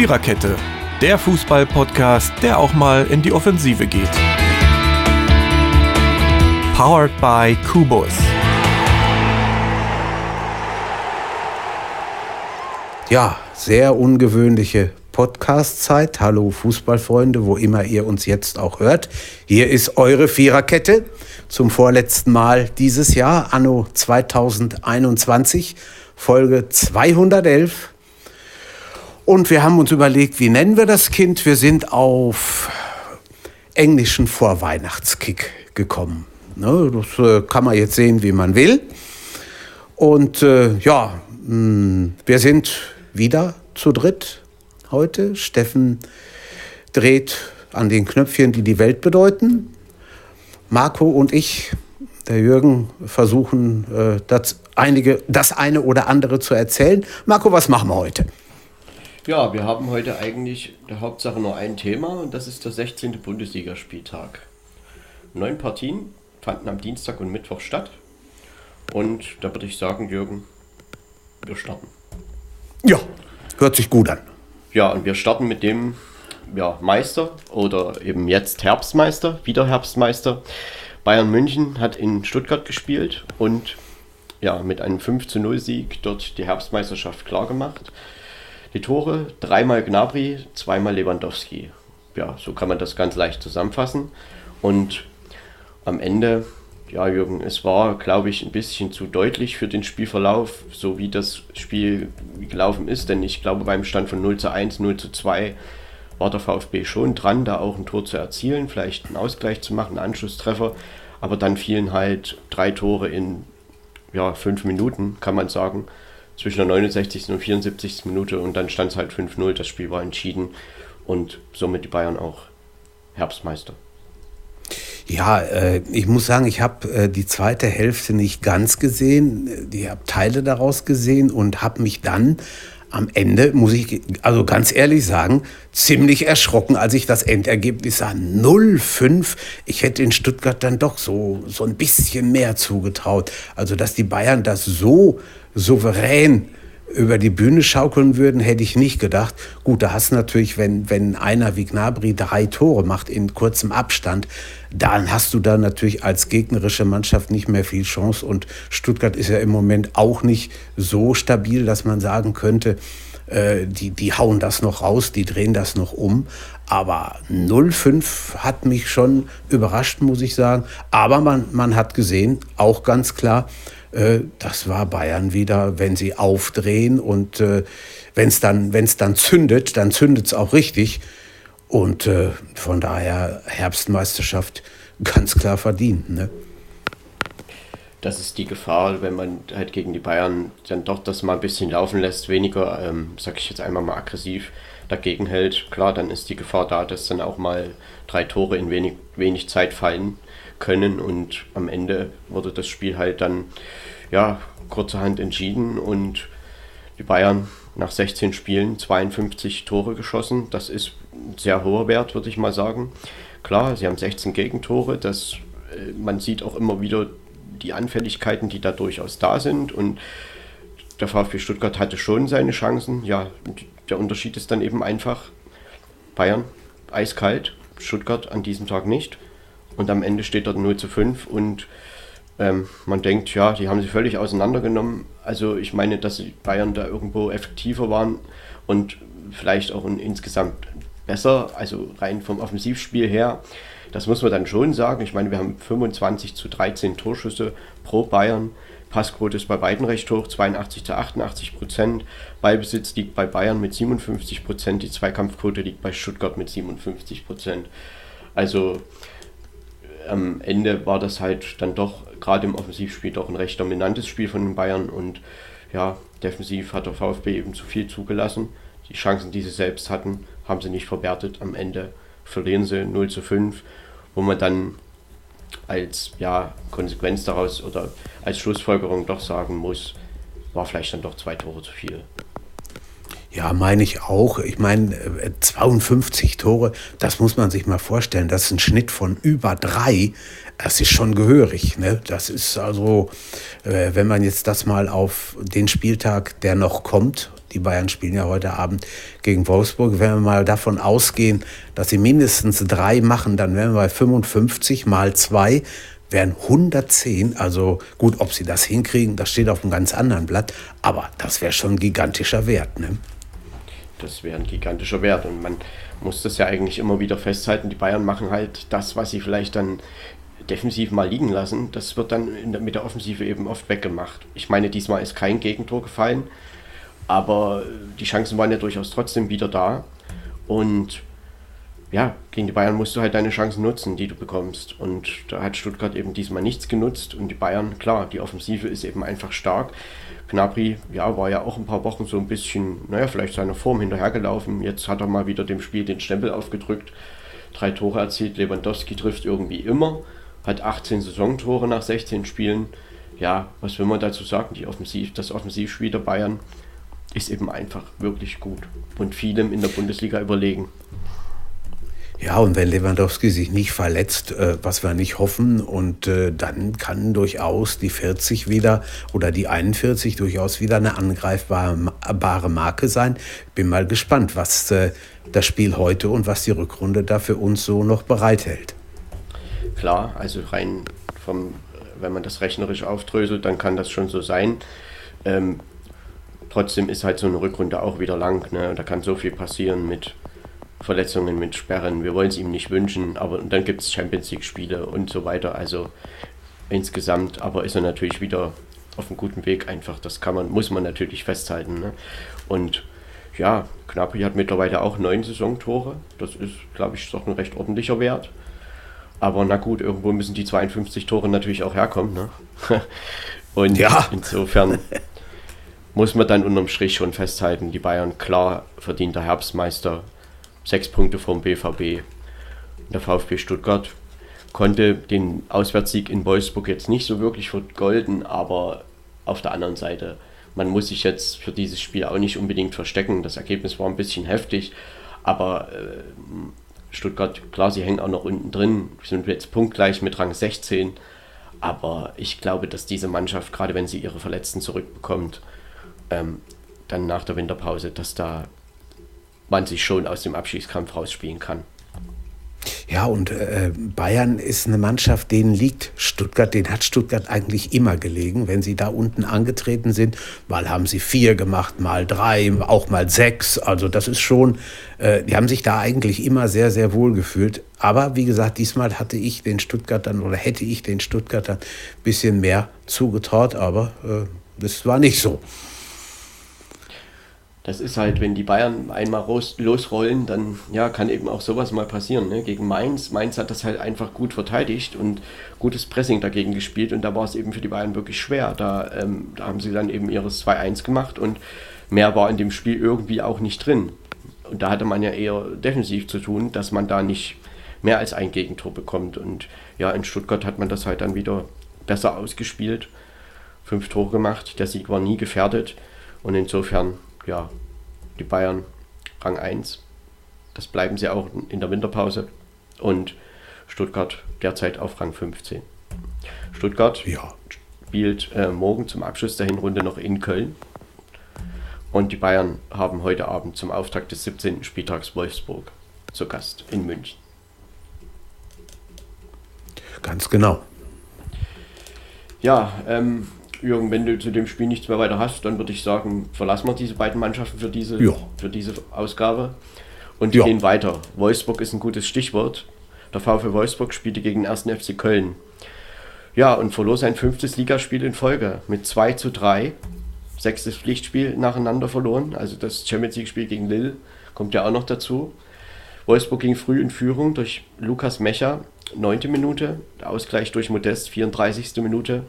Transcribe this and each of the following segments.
Viererkette, der Fußball-Podcast, der auch mal in die Offensive geht. Powered by Kubus. Ja, sehr ungewöhnliche Podcast-Zeit. Hallo Fußballfreunde, wo immer ihr uns jetzt auch hört. Hier ist eure Viererkette zum vorletzten Mal dieses Jahr, anno 2021, Folge 211. Und wir haben uns überlegt, wie nennen wir das Kind? Wir sind auf englischen Vorweihnachtskick gekommen. Ne, das äh, kann man jetzt sehen, wie man will. Und äh, ja, mh, hm, wir sind wieder zu dritt heute. Steffen dreht an den Knöpfchen, die die Welt bedeuten. Marco und ich, der Jürgen, versuchen äh, das, einige, das eine oder andere zu erzählen. Marco, was machen wir heute? Ja, wir haben heute eigentlich der Hauptsache nur ein Thema und das ist der 16. Bundesligaspieltag. Neun Partien fanden am Dienstag und Mittwoch statt. Und da würde ich sagen, Jürgen, wir starten. Ja, hört sich gut an. Ja, und wir starten mit dem ja, Meister oder eben jetzt Herbstmeister, wieder Herbstmeister. Bayern München hat in Stuttgart gespielt und ja, mit einem 5 zu 0 Sieg dort die Herbstmeisterschaft klargemacht. Die Tore, dreimal Gnabry, zweimal Lewandowski. Ja, so kann man das ganz leicht zusammenfassen. Und am Ende, ja, Jürgen, es war, glaube ich, ein bisschen zu deutlich für den Spielverlauf, so wie das Spiel gelaufen ist. Denn ich glaube, beim Stand von 0 zu 1, 0 zu 2 war der VfB schon dran, da auch ein Tor zu erzielen, vielleicht einen Ausgleich zu machen, einen Anschlusstreffer. Aber dann fielen halt drei Tore in ja, fünf Minuten, kann man sagen, zwischen der 69. und 74. Minute. Und dann stand es halt 5-0. Das Spiel war entschieden und somit die Bayern auch Herbstmeister. Ja, äh, ich muss sagen, ich habe äh, die zweite Hälfte nicht ganz gesehen. Ich habe Teile daraus gesehen und habe mich dann am Ende, muss ich also ganz ehrlich sagen, ziemlich erschrocken, als ich das Endergebnis sah. 0-5. Ich hätte in Stuttgart dann doch so, so ein bisschen mehr zugetraut. Also, dass die Bayern das so souverän über die Bühne schaukeln würden, hätte ich nicht gedacht. Gut, da hast du natürlich, wenn, wenn einer wie Gnabry drei Tore macht in kurzem Abstand, dann hast du da natürlich als gegnerische Mannschaft nicht mehr viel Chance. Und Stuttgart ist ja im Moment auch nicht so stabil, dass man sagen könnte, äh, die, die hauen das noch raus, die drehen das noch um. Aber 0-5 hat mich schon überrascht, muss ich sagen. Aber man, man hat gesehen, auch ganz klar, das war Bayern wieder, wenn sie aufdrehen und äh, wenn es dann, wenn's dann zündet, dann zündet es auch richtig. Und äh, von daher Herbstmeisterschaft ganz klar verdient. Ne? Das ist die Gefahr, wenn man halt gegen die Bayern dann doch das mal ein bisschen laufen lässt, weniger, ähm, sag ich jetzt einmal mal aggressiv dagegen hält. Klar, dann ist die Gefahr da, dass dann auch mal drei Tore in wenig, wenig Zeit fallen können und am Ende wurde das Spiel halt dann ja kurzerhand entschieden und die Bayern nach 16 Spielen 52 Tore geschossen. Das ist ein sehr hoher Wert, würde ich mal sagen. Klar, sie haben 16 Gegentore. Das, äh, man sieht auch immer wieder die Anfälligkeiten, die da durchaus da sind. Und der VfB Stuttgart hatte schon seine Chancen. Ja, der Unterschied ist dann eben einfach Bayern eiskalt, Stuttgart an diesem Tag nicht. Und am Ende steht dort 0 zu 5 und ähm, man denkt, ja, die haben sie völlig auseinandergenommen. Also ich meine, dass die Bayern da irgendwo effektiver waren und vielleicht auch insgesamt besser, also rein vom Offensivspiel her. Das muss man dann schon sagen. Ich meine, wir haben 25 zu 13 Torschüsse pro Bayern. Passquote ist bei beiden recht hoch, 82 zu 88 Prozent. Ballbesitz liegt bei Bayern mit 57 Prozent, die Zweikampfquote liegt bei Stuttgart mit 57 Prozent. Also am Ende war das halt dann doch gerade im Offensivspiel doch ein recht dominantes Spiel von den Bayern und ja, defensiv hat der VfB eben zu viel zugelassen. Die Chancen, die sie selbst hatten, haben sie nicht verwertet. Am Ende verlieren sie 0 zu 5, wo man dann als ja, Konsequenz daraus oder als Schlussfolgerung doch sagen muss, war vielleicht dann doch zwei Tore zu viel. Ja, meine ich auch. Ich meine, 52 Tore, das muss man sich mal vorstellen. Das ist ein Schnitt von über drei. Das ist schon gehörig. Ne? Das ist also, äh, wenn man jetzt das mal auf den Spieltag, der noch kommt, die Bayern spielen ja heute Abend gegen Wolfsburg, wenn wir mal davon ausgehen, dass sie mindestens drei machen, dann wären wir bei 55 mal zwei wären 110. Also gut, ob sie das hinkriegen, das steht auf einem ganz anderen Blatt. Aber das wäre schon ein gigantischer Wert. Ne? Das wäre ein gigantischer Wert. Und man muss das ja eigentlich immer wieder festhalten. Die Bayern machen halt das, was sie vielleicht dann defensiv mal liegen lassen. Das wird dann der, mit der Offensive eben oft weggemacht. Ich meine, diesmal ist kein Gegentor gefallen, aber die Chancen waren ja durchaus trotzdem wieder da. Und ja, gegen die Bayern musst du halt deine Chancen nutzen, die du bekommst. Und da hat Stuttgart eben diesmal nichts genutzt. Und die Bayern, klar, die Offensive ist eben einfach stark. Gnabry, ja, war ja auch ein paar Wochen so ein bisschen, naja, vielleicht seiner Form hinterhergelaufen. Jetzt hat er mal wieder dem Spiel den Stempel aufgedrückt. Drei Tore erzielt. Lewandowski trifft irgendwie immer. Hat 18 Saisontore nach 16 Spielen. Ja, was will man dazu sagen? Die Offensiv, das Offensivspiel der Bayern ist eben einfach wirklich gut und vielem in der Bundesliga überlegen. Ja, und wenn Lewandowski sich nicht verletzt, äh, was wir nicht hoffen, und äh, dann kann durchaus die 40 wieder oder die 41 durchaus wieder eine angreifbare Marke sein. Bin mal gespannt, was äh, das Spiel heute und was die Rückrunde da für uns so noch bereithält. Klar, also rein vom, wenn man das rechnerisch aufdröselt, dann kann das schon so sein. Ähm, trotzdem ist halt so eine Rückrunde auch wieder lang. Ne? Da kann so viel passieren mit Verletzungen mit Sperren. Wir wollen es ihm nicht wünschen, aber dann gibt es Champions League-Spiele und so weiter. Also insgesamt, aber ist er natürlich wieder auf einem guten Weg einfach. Das kann man, muss man natürlich festhalten. Ne? Und ja, Knapri hat mittlerweile auch neun Saisontore. Das ist, glaube ich, doch ein recht ordentlicher Wert. Aber na gut, irgendwo müssen die 52 Tore natürlich auch herkommen. Ne? Und ja. insofern muss man dann unterm Strich schon festhalten, die Bayern klar verdienter Herbstmeister sechs Punkte vom BVB. Der VfB Stuttgart konnte den Auswärtssieg in Wolfsburg jetzt nicht so wirklich vergolden, aber auf der anderen Seite, man muss sich jetzt für dieses Spiel auch nicht unbedingt verstecken. Das Ergebnis war ein bisschen heftig, aber äh, Stuttgart, klar, sie hängen auch noch unten drin, sind jetzt punktgleich mit Rang 16, aber ich glaube, dass diese Mannschaft, gerade wenn sie ihre Verletzten zurückbekommt, ähm, dann nach der Winterpause, dass da man sich schon aus dem Abschiedskampf rausspielen kann. Ja, und äh, Bayern ist eine Mannschaft, denen liegt Stuttgart, den hat Stuttgart eigentlich immer gelegen, wenn sie da unten angetreten sind. Mal haben sie vier gemacht, mal drei, auch mal sechs. Also das ist schon, äh, die haben sich da eigentlich immer sehr, sehr wohl gefühlt. Aber wie gesagt, diesmal hatte ich den Stuttgartern oder hätte ich den Stuttgartern ein bisschen mehr zugetraut, aber äh, das war nicht so das ist halt, wenn die Bayern einmal losrollen, dann ja, kann eben auch sowas mal passieren. Ne? Gegen Mainz. Mainz hat das halt einfach gut verteidigt und gutes Pressing dagegen gespielt und da war es eben für die Bayern wirklich schwer. Da, ähm, da haben sie dann eben ihres 2-1 gemacht und mehr war in dem Spiel irgendwie auch nicht drin. Und da hatte man ja eher defensiv zu tun, dass man da nicht mehr als ein Gegentor bekommt. Und ja, in Stuttgart hat man das halt dann wieder besser ausgespielt. Fünf Tore gemacht, der Sieg war nie gefährdet und insofern ja, die Bayern Rang 1. Das bleiben sie auch in der Winterpause. Und Stuttgart derzeit auf Rang 15. Stuttgart ja. spielt äh, morgen zum Abschluss der Hinrunde noch in Köln. Und die Bayern haben heute Abend zum Auftakt des 17. Spieltags Wolfsburg zu Gast in München. Ganz genau. Ja, ähm, Jürgen, wenn du zu dem Spiel nichts mehr weiter hast, dann würde ich sagen, verlassen wir diese beiden Mannschaften für diese, ja. für diese Ausgabe und ja. gehen weiter. Wolfsburg ist ein gutes Stichwort. Der VfL Wolfsburg spielte gegen den 1. FC Köln. Ja, und verlor sein fünftes Ligaspiel in Folge mit 2 zu 3. Sechstes Pflichtspiel nacheinander verloren. Also das Champions League-Spiel gegen Lille kommt ja auch noch dazu. Wolfsburg ging früh in Führung durch Lukas Mecher, 9. Minute. Ausgleich durch Modest, 34. Minute.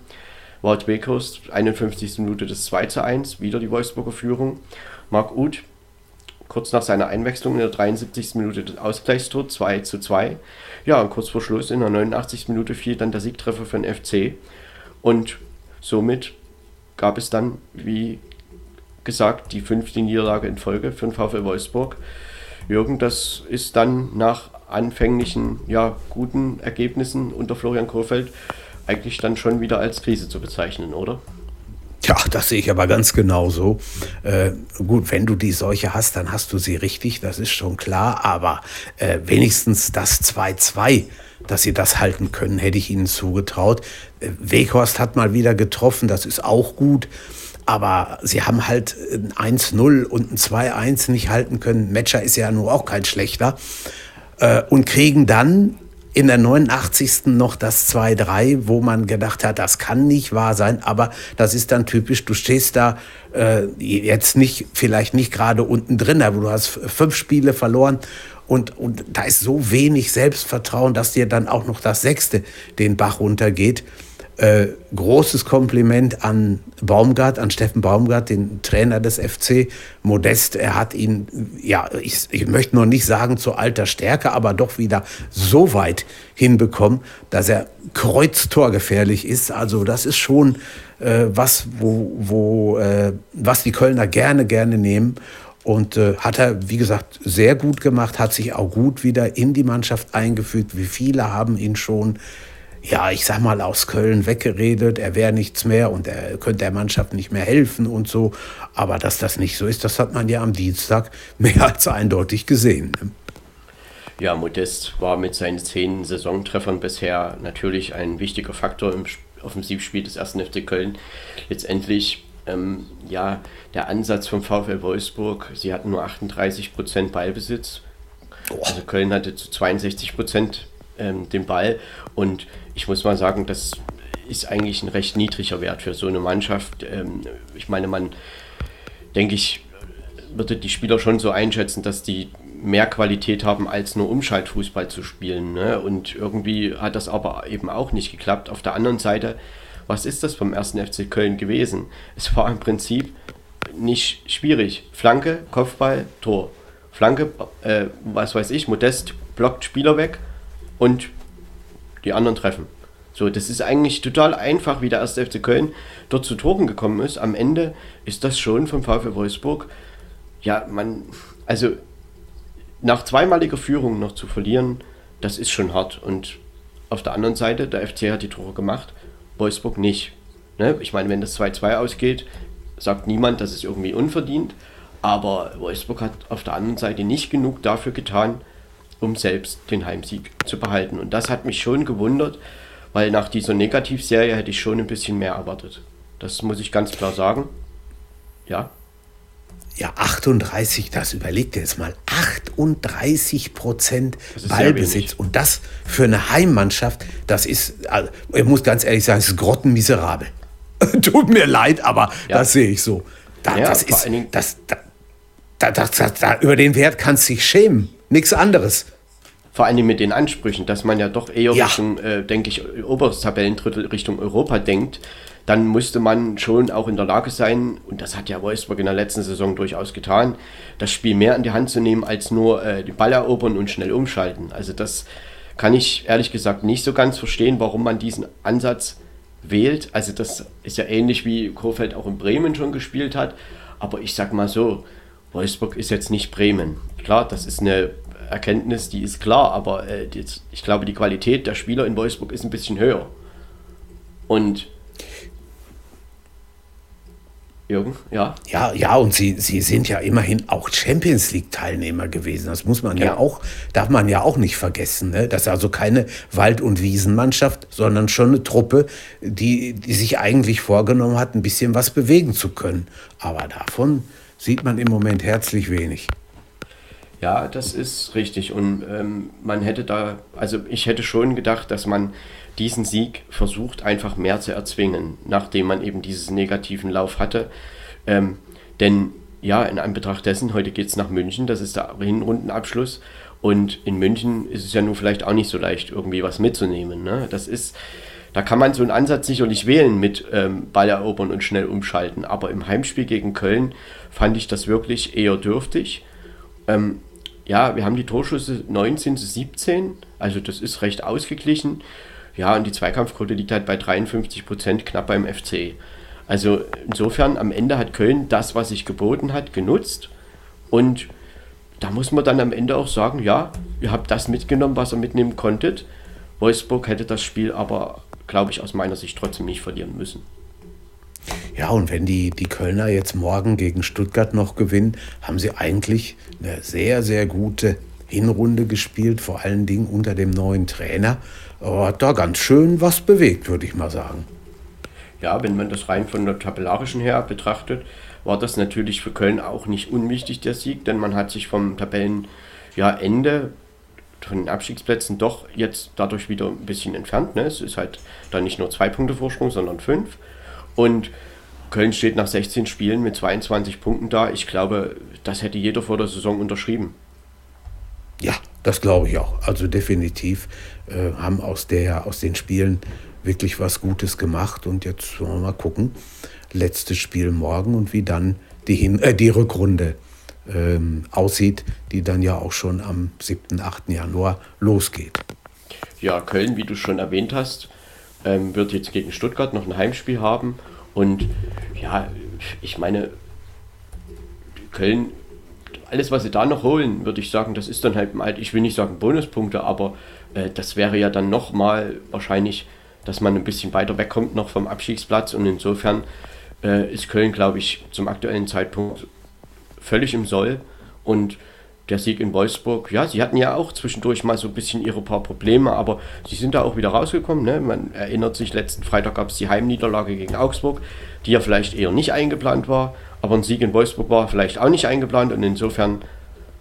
Wout Weghorst, 51. Minute des 2 zu 1, wieder die Wolfsburger Führung. Marc Uth, kurz nach seiner Einwechslung in der 73. Minute des Ausgleichstor, 2 zu 2. Ja, und kurz vor Schluss in der 89. Minute fiel dann der Siegtreffer für den FC. Und somit gab es dann, wie gesagt, die fünfte Niederlage in Folge für den VfL Wolfsburg. Jürgen, das ist dann nach anfänglichen, ja, guten Ergebnissen unter Florian Kohfeldt eigentlich dann schon wieder als Krise zu bezeichnen, oder? Ja, das sehe ich aber ganz genauso. Äh, gut, wenn du die Seuche hast, dann hast du sie richtig, das ist schon klar. Aber äh, wenigstens das 2-2, dass sie das halten können, hätte ich ihnen zugetraut. Äh, Weghorst hat mal wieder getroffen, das ist auch gut. Aber sie haben halt ein 1-0 und ein 2-1 nicht halten können. Matcher ist ja nur auch kein schlechter. Äh, und kriegen dann in der 89. noch das 2-3, wo man gedacht hat, das kann nicht wahr sein, aber das ist dann typisch, du stehst da äh, jetzt nicht, vielleicht nicht gerade unten drin, aber du hast fünf Spiele verloren und, und da ist so wenig Selbstvertrauen, dass dir dann auch noch das sechste den Bach runtergeht. Äh, großes Kompliment an Baumgart, an Steffen Baumgart, den Trainer des FC. Modest, er hat ihn, ja, ich, ich möchte noch nicht sagen zur alter Stärke, aber doch wieder so weit hinbekommen, dass er kreuztorgefährlich ist. Also das ist schon äh, was, wo, wo, äh, was die Kölner gerne, gerne nehmen. Und äh, hat er, wie gesagt, sehr gut gemacht, hat sich auch gut wieder in die Mannschaft eingefügt. Wie viele haben ihn schon ja, ich sag mal, aus Köln weggeredet, er wäre nichts mehr und er könnte der Mannschaft nicht mehr helfen und so. Aber dass das nicht so ist, das hat man ja am Dienstag mehr als eindeutig gesehen. Ne? Ja, Modest war mit seinen zehn Saisontreffern bisher natürlich ein wichtiger Faktor im Offensivspiel des 1. FC Köln. Letztendlich, ähm, ja, der Ansatz vom VfL Wolfsburg, sie hatten nur 38 Prozent Ballbesitz. Also Köln hatte zu 62 Prozent ähm, den Ball und ich muss mal sagen, das ist eigentlich ein recht niedriger Wert für so eine Mannschaft. Ähm, ich meine, man, denke ich, würde die Spieler schon so einschätzen, dass die mehr Qualität haben, als nur Umschaltfußball zu spielen. Ne? Und irgendwie hat das aber eben auch nicht geklappt. Auf der anderen Seite, was ist das vom ersten FC Köln gewesen? Es war im Prinzip nicht schwierig. Flanke, Kopfball, Tor. Flanke, äh, was weiß ich, Modest blockt Spieler weg und die anderen treffen. So, das ist eigentlich total einfach, wie der erste FC Köln dort zu Toren gekommen ist. Am Ende ist das schon vom VfL Wolfsburg, ja, man, also nach zweimaliger Führung noch zu verlieren, das ist schon hart. Und auf der anderen Seite, der FC hat die Tore gemacht, Wolfsburg nicht. Ne? Ich meine, wenn das 2-2 ausgeht, sagt niemand, das ist irgendwie unverdient. Aber Wolfsburg hat auf der anderen Seite nicht genug dafür getan, um selbst den Heimsieg zu behalten. Und das hat mich schon gewundert, weil nach dieser Negativserie hätte ich schon ein bisschen mehr erwartet. Das muss ich ganz klar sagen. Ja. Ja, 38, das überlegt ihr jetzt mal. 38 Prozent Ballbesitz. Und das für eine Heimmannschaft, das ist, also, ich muss ganz ehrlich sagen, es ist grottenmiserabel. Tut mir leid, aber ja. das sehe ich so. Da, ja, das ist, das, da, da, da, über den Wert kannst du dich schämen. Nichts anderes. Vor allem mit den Ansprüchen, dass man ja doch eher ja. Richtung, äh, denke ich, oberes Tabellendrittel Richtung Europa denkt, dann musste man schon auch in der Lage sein, und das hat ja Wolfsburg in der letzten Saison durchaus getan, das Spiel mehr in die Hand zu nehmen, als nur äh, den Ball erobern und schnell umschalten. Also das kann ich ehrlich gesagt nicht so ganz verstehen, warum man diesen Ansatz wählt. Also das ist ja ähnlich wie Kofeld auch in Bremen schon gespielt hat. Aber ich sag mal so, Wolfsburg ist jetzt nicht Bremen. Klar, das ist eine Erkenntnis, die ist klar, aber äh, die, ich glaube, die Qualität der Spieler in Wolfsburg ist ein bisschen höher. Und Jürgen, ja. Ja, ja, und sie, sie sind ja immerhin auch Champions League-Teilnehmer gewesen. Das muss man ja. ja. auch, darf man ja auch nicht vergessen. Ne? Das ist also keine Wald- und Wiesenmannschaft, sondern schon eine Truppe, die, die sich eigentlich vorgenommen hat, ein bisschen was bewegen zu können. Aber davon sieht man im Moment herzlich wenig. Ja, das ist richtig. Und ähm, man hätte da, also ich hätte schon gedacht, dass man diesen Sieg versucht, einfach mehr zu erzwingen, nachdem man eben diesen negativen Lauf hatte. Ähm, denn ja, in Anbetracht dessen, heute geht es nach München, das ist der Hinrundenabschluss. Und in München ist es ja nun vielleicht auch nicht so leicht, irgendwie was mitzunehmen. Ne? Das ist, da kann man so einen Ansatz sicherlich wählen mit ähm, Ball erobern und schnell umschalten. Aber im Heimspiel gegen Köln fand ich das wirklich eher dürftig. Ähm, ja, wir haben die Torschüsse 19 zu 17, also das ist recht ausgeglichen. Ja, und die Zweikampfquote liegt halt bei 53 Prozent, knapp beim FC. Also insofern am Ende hat Köln das, was sich geboten hat, genutzt. Und da muss man dann am Ende auch sagen, ja, ihr habt das mitgenommen, was ihr mitnehmen konntet. Wolfsburg hätte das Spiel aber, glaube ich, aus meiner Sicht trotzdem nicht verlieren müssen. Ja, und wenn die, die Kölner jetzt morgen gegen Stuttgart noch gewinnen, haben sie eigentlich eine sehr, sehr gute Hinrunde gespielt, vor allen Dingen unter dem neuen Trainer. Aber hat da ganz schön was bewegt, würde ich mal sagen. Ja, wenn man das rein von der tabellarischen her betrachtet, war das natürlich für Köln auch nicht unwichtig, der Sieg, denn man hat sich vom Tabellenende ja, von den Abstiegsplätzen doch jetzt dadurch wieder ein bisschen entfernt. Ne? Es ist halt dann nicht nur zwei Punkte Vorsprung, sondern fünf. Und Köln steht nach 16 Spielen mit 22 Punkten da. Ich glaube, das hätte jeder vor der Saison unterschrieben. Ja, das glaube ich auch. Also definitiv äh, haben aus, der, aus den Spielen wirklich was Gutes gemacht. Und jetzt wollen wir mal gucken, letztes Spiel morgen und wie dann die, Hin äh, die Rückrunde ähm, aussieht, die dann ja auch schon am 7., 8. Januar losgeht. Ja, Köln, wie du schon erwähnt hast, ähm, wird jetzt gegen Stuttgart noch ein Heimspiel haben. Und ja, ich meine, Köln, alles, was sie da noch holen, würde ich sagen, das ist dann halt, ich will nicht sagen Bonuspunkte, aber äh, das wäre ja dann nochmal wahrscheinlich, dass man ein bisschen weiter wegkommt noch vom Abstiegsplatz. Und insofern äh, ist Köln, glaube ich, zum aktuellen Zeitpunkt völlig im Soll. Und der Sieg in Wolfsburg, ja, sie hatten ja auch zwischendurch mal so ein bisschen ihre paar Probleme, aber sie sind da auch wieder rausgekommen. Ne? Man erinnert sich, letzten Freitag gab es die Heimniederlage gegen Augsburg, die ja vielleicht eher nicht eingeplant war, aber ein Sieg in Wolfsburg war vielleicht auch nicht eingeplant und insofern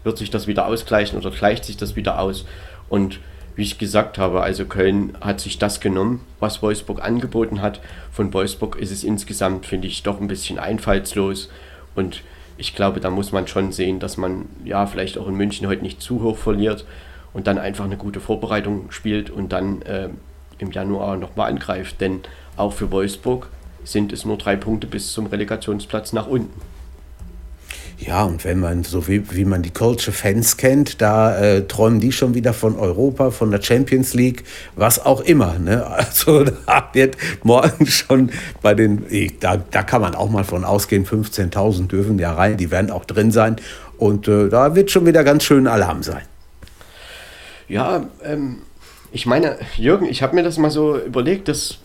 wird sich das wieder ausgleichen oder gleicht sich das wieder aus. Und wie ich gesagt habe, also Köln hat sich das genommen, was Wolfsburg angeboten hat. Von Wolfsburg ist es insgesamt, finde ich, doch ein bisschen einfallslos und ich glaube, da muss man schon sehen, dass man ja vielleicht auch in München heute nicht zu hoch verliert und dann einfach eine gute Vorbereitung spielt und dann äh, im Januar nochmal angreift. Denn auch für Wolfsburg sind es nur drei Punkte bis zum Relegationsplatz nach unten. Ja, und wenn man, so wie, wie man die Culture Fans kennt, da äh, träumen die schon wieder von Europa, von der Champions League, was auch immer. Ne? Also da wird morgen schon bei den, da, da kann man auch mal von ausgehen, 15.000 dürfen ja rein, die werden auch drin sein. Und äh, da wird schon wieder ganz schön Alarm sein. Ja, ähm, ich meine, Jürgen, ich habe mir das mal so überlegt, das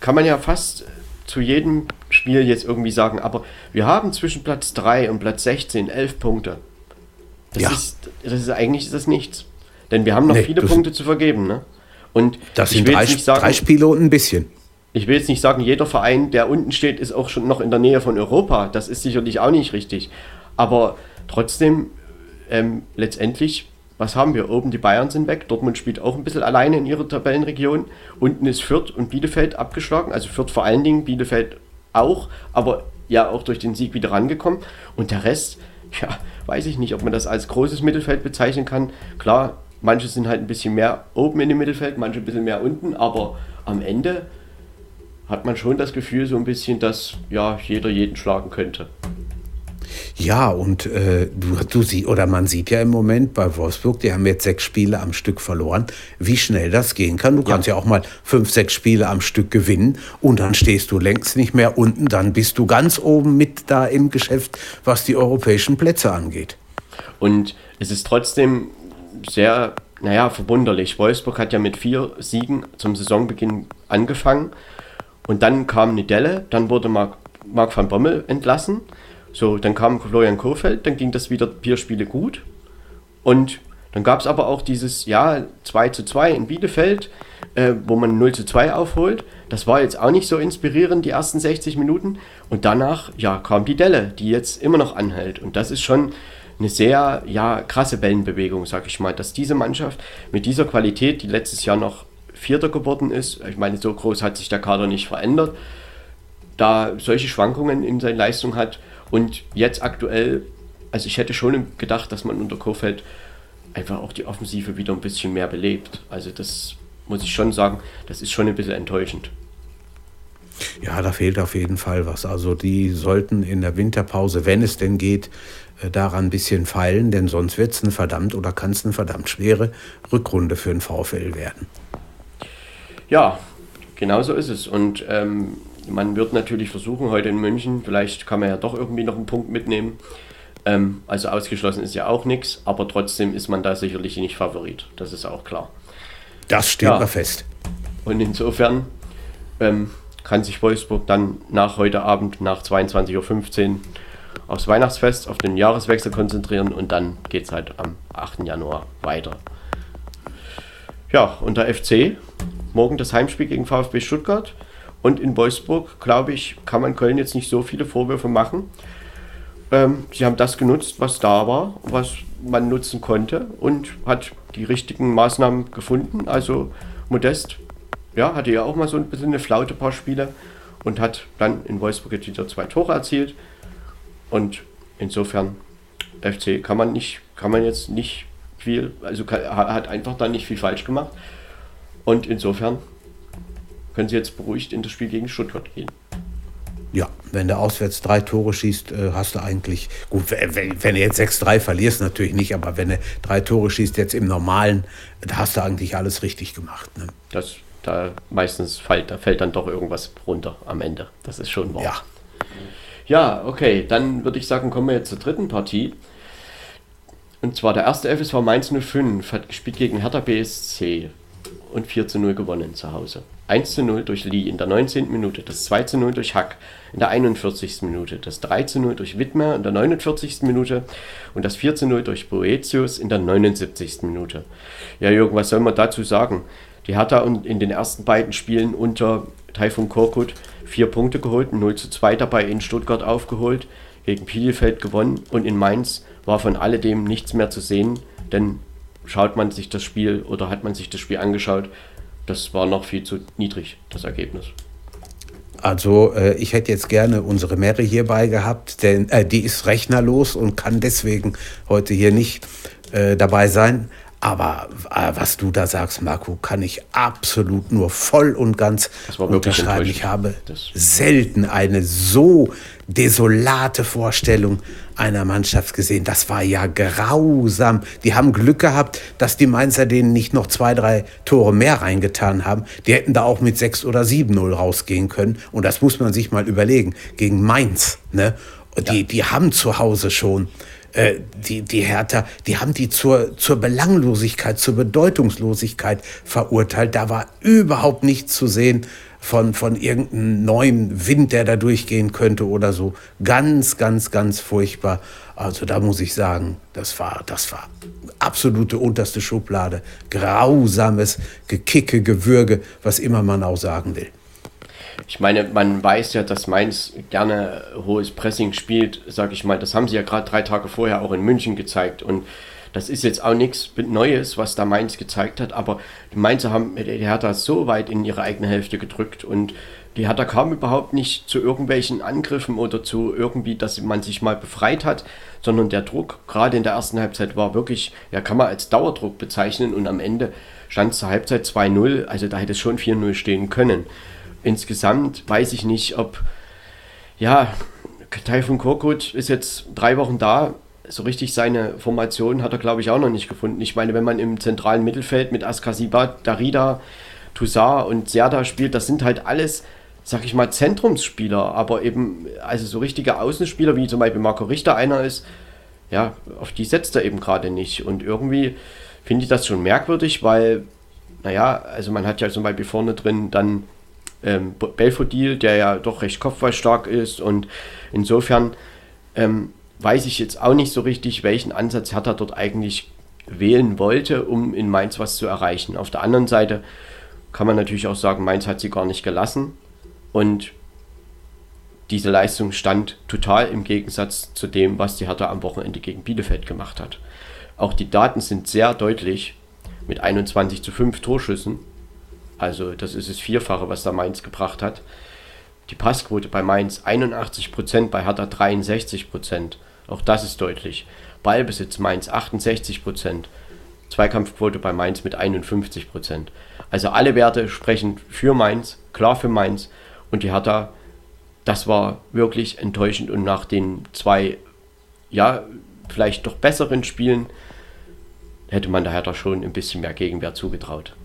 kann man ja fast zu jedem Spiel jetzt irgendwie sagen, aber wir haben zwischen Platz 3 und Platz 16 elf Punkte. Das, ja. ist, das ist eigentlich ist das nichts. Denn wir haben noch nee, viele Punkte zu vergeben. Ne? Und das sind drei, sagen, drei Spiele und ein bisschen. Ich will jetzt nicht sagen, jeder Verein, der unten steht, ist auch schon noch in der Nähe von Europa. Das ist sicherlich auch nicht richtig. Aber trotzdem, ähm, letztendlich was haben wir? Oben die Bayern sind weg. Dortmund spielt auch ein bisschen alleine in ihrer Tabellenregion. Unten ist Fürth und Bielefeld abgeschlagen. Also Fürth vor allen Dingen, Bielefeld auch, aber ja auch durch den Sieg wieder rangekommen. Und der Rest, ja, weiß ich nicht, ob man das als großes Mittelfeld bezeichnen kann. Klar, manche sind halt ein bisschen mehr oben in dem Mittelfeld, manche ein bisschen mehr unten, aber am Ende hat man schon das Gefühl so ein bisschen, dass ja jeder jeden schlagen könnte. Ja, und äh, du, du sie oder man sieht ja im Moment bei Wolfsburg, die haben jetzt sechs Spiele am Stück verloren, wie schnell das gehen kann. Du kannst ja auch mal fünf, sechs Spiele am Stück gewinnen und dann stehst du längst nicht mehr unten, dann bist du ganz oben mit da im Geschäft, was die europäischen Plätze angeht. Und es ist trotzdem sehr, naja, verwunderlich. Wolfsburg hat ja mit vier Siegen zum Saisonbeginn angefangen und dann kam eine Delle, dann wurde Marc, Marc van Bommel entlassen. So, dann kam Florian Kohfeldt, dann ging das wieder vier Spiele gut. Und dann gab es aber auch dieses, ja, 2 zu 2 in Bielefeld, äh, wo man 0 zu 2 aufholt. Das war jetzt auch nicht so inspirierend, die ersten 60 Minuten. Und danach, ja, kam die Delle, die jetzt immer noch anhält. Und das ist schon eine sehr, ja, krasse Wellenbewegung, sag ich mal, dass diese Mannschaft mit dieser Qualität, die letztes Jahr noch Vierter geworden ist, ich meine, so groß hat sich der Kader nicht verändert, da solche Schwankungen in seiner Leistung hat und jetzt aktuell, also ich hätte schon gedacht, dass man unter Kofeld einfach auch die Offensive wieder ein bisschen mehr belebt. Also das muss ich schon sagen, das ist schon ein bisschen enttäuschend. Ja, da fehlt auf jeden Fall was. Also die sollten in der Winterpause, wenn es denn geht, äh, daran ein bisschen feilen, denn sonst wird es eine verdammt oder kann es eine verdammt schwere Rückrunde für den VfL werden. Ja, genau so ist es. Und ähm, man wird natürlich versuchen, heute in München, vielleicht kann man ja doch irgendwie noch einen Punkt mitnehmen. Ähm, also ausgeschlossen ist ja auch nichts, aber trotzdem ist man da sicherlich nicht Favorit. Das ist auch klar. Das steht ja. mal fest. Und insofern ähm, kann sich Wolfsburg dann nach heute Abend, nach 22.15 Uhr, aufs Weihnachtsfest, auf den Jahreswechsel konzentrieren und dann geht es halt am 8. Januar weiter. Ja, und der FC, morgen das Heimspiel gegen VfB Stuttgart. Und in Wolfsburg, glaube ich, kann man Köln jetzt nicht so viele Vorwürfe machen. Ähm, sie haben das genutzt, was da war, was man nutzen konnte und hat die richtigen Maßnahmen gefunden. Also Modest, ja, hatte ja auch mal so ein bisschen eine Flaute, paar Spiele und hat dann in Wolfsburg jetzt wieder zwei Tore erzielt. Und insofern, FC kann man nicht, kann man jetzt nicht viel, also hat einfach da nicht viel falsch gemacht. Und insofern können sie jetzt beruhigt in das Spiel gegen Stuttgart gehen. Ja, wenn du auswärts drei Tore schießt, äh, hast du eigentlich, gut, wenn, wenn du jetzt 6-3 verlierst, natürlich nicht, aber wenn du drei Tore schießt, jetzt im Normalen, da hast du eigentlich alles richtig gemacht. Ne? Das, da meistens fällt, da fällt dann doch irgendwas runter am Ende. Das ist schon wahr. Ja. Ja, okay, dann würde ich sagen, kommen wir jetzt zur dritten Partie. Und zwar der erste FSV Mainz 05 hat gespielt gegen Hertha BSC und 4 zu 0 gewonnen zu Hause. 1 zu 0 durch Lee in der 19. Minute, das 2 zu 0 durch Hack in der 41. Minute, das 3 zu 0 durch Wittmer in der 49. Minute und das 4 zu 0 durch Boetius in der 79. Minute. Ja, Jürgen, was soll man dazu sagen? Die Hertha in den ersten beiden Spielen unter Taifun Korkut vier Punkte geholt, 0 zu 2 dabei in Stuttgart aufgeholt, gegen Bielefeld gewonnen und in Mainz war von alledem nichts mehr zu sehen, denn schaut man sich das Spiel oder hat man sich das Spiel angeschaut, das war noch viel zu niedrig, das Ergebnis. Also äh, ich hätte jetzt gerne unsere Mary hierbei gehabt, denn äh, die ist rechnerlos und kann deswegen heute hier nicht äh, dabei sein. Aber äh, was du da sagst, Marco, kann ich absolut nur voll und ganz unterschreiben. Ich habe selten eine so desolate Vorstellung einer Mannschaft gesehen. Das war ja grausam. Die haben Glück gehabt, dass die Mainzer denen nicht noch zwei, drei Tore mehr reingetan haben. Die hätten da auch mit 6 oder 7-0 rausgehen können. Und das muss man sich mal überlegen. Gegen Mainz. Ne? Die, ja. die haben zu Hause schon äh, die, die Hertha, die haben die zur, zur Belanglosigkeit, zur Bedeutungslosigkeit verurteilt. Da war überhaupt nichts zu sehen von, von irgendeinem neuen Wind, der da durchgehen könnte oder so. Ganz, ganz, ganz furchtbar. Also da muss ich sagen, das war, das war absolute unterste Schublade. Grausames Gekicke, Gewürge, was immer man auch sagen will. Ich meine, man weiß ja, dass Mainz gerne hohes Pressing spielt, sage ich mal. Das haben sie ja gerade drei Tage vorher auch in München gezeigt. Und das ist jetzt auch nichts Neues, was da Mainz gezeigt hat. Aber die Mainzer haben die Hertha so weit in ihre eigene Hälfte gedrückt und die Hertha kam überhaupt nicht zu irgendwelchen Angriffen oder zu irgendwie, dass man sich mal befreit hat, sondern der Druck, gerade in der ersten Halbzeit, war wirklich, ja, kann man als Dauerdruck bezeichnen und am Ende stand es zur Halbzeit 2-0, also da hätte es schon 4-0 stehen können insgesamt weiß ich nicht, ob, ja, Taifun Korkut ist jetzt drei Wochen da. So richtig seine Formation hat er, glaube ich, auch noch nicht gefunden. Ich meine, wenn man im zentralen Mittelfeld mit Askasiba, Darida, Toussaint und Serda spielt, das sind halt alles, sag ich mal, Zentrumsspieler, aber eben, also so richtige Außenspieler, wie zum Beispiel Marco Richter einer ist, ja, auf die setzt er eben gerade nicht. Und irgendwie finde ich das schon merkwürdig, weil, naja, also man hat ja zum Beispiel vorne drin dann ähm, Belfodil, der ja doch recht kopfballstark ist und insofern ähm, weiß ich jetzt auch nicht so richtig, welchen Ansatz Hertha dort eigentlich wählen wollte, um in Mainz was zu erreichen. Auf der anderen Seite kann man natürlich auch sagen, Mainz hat sie gar nicht gelassen und diese Leistung stand total im Gegensatz zu dem, was die Hertha am Wochenende gegen Bielefeld gemacht hat. Auch die Daten sind sehr deutlich mit 21 zu 5 Torschüssen also das ist das Vierfache, was da Mainz gebracht hat. Die Passquote bei Mainz 81%, bei Hertha 63%. Auch das ist deutlich. Ballbesitz Mainz 68%. Zweikampfquote bei Mainz mit 51%. Also alle Werte sprechen für Mainz, klar für Mainz. Und die Hertha, das war wirklich enttäuschend. Und nach den zwei, ja, vielleicht doch besseren Spielen hätte man der Hertha schon ein bisschen mehr Gegenwehr zugetraut.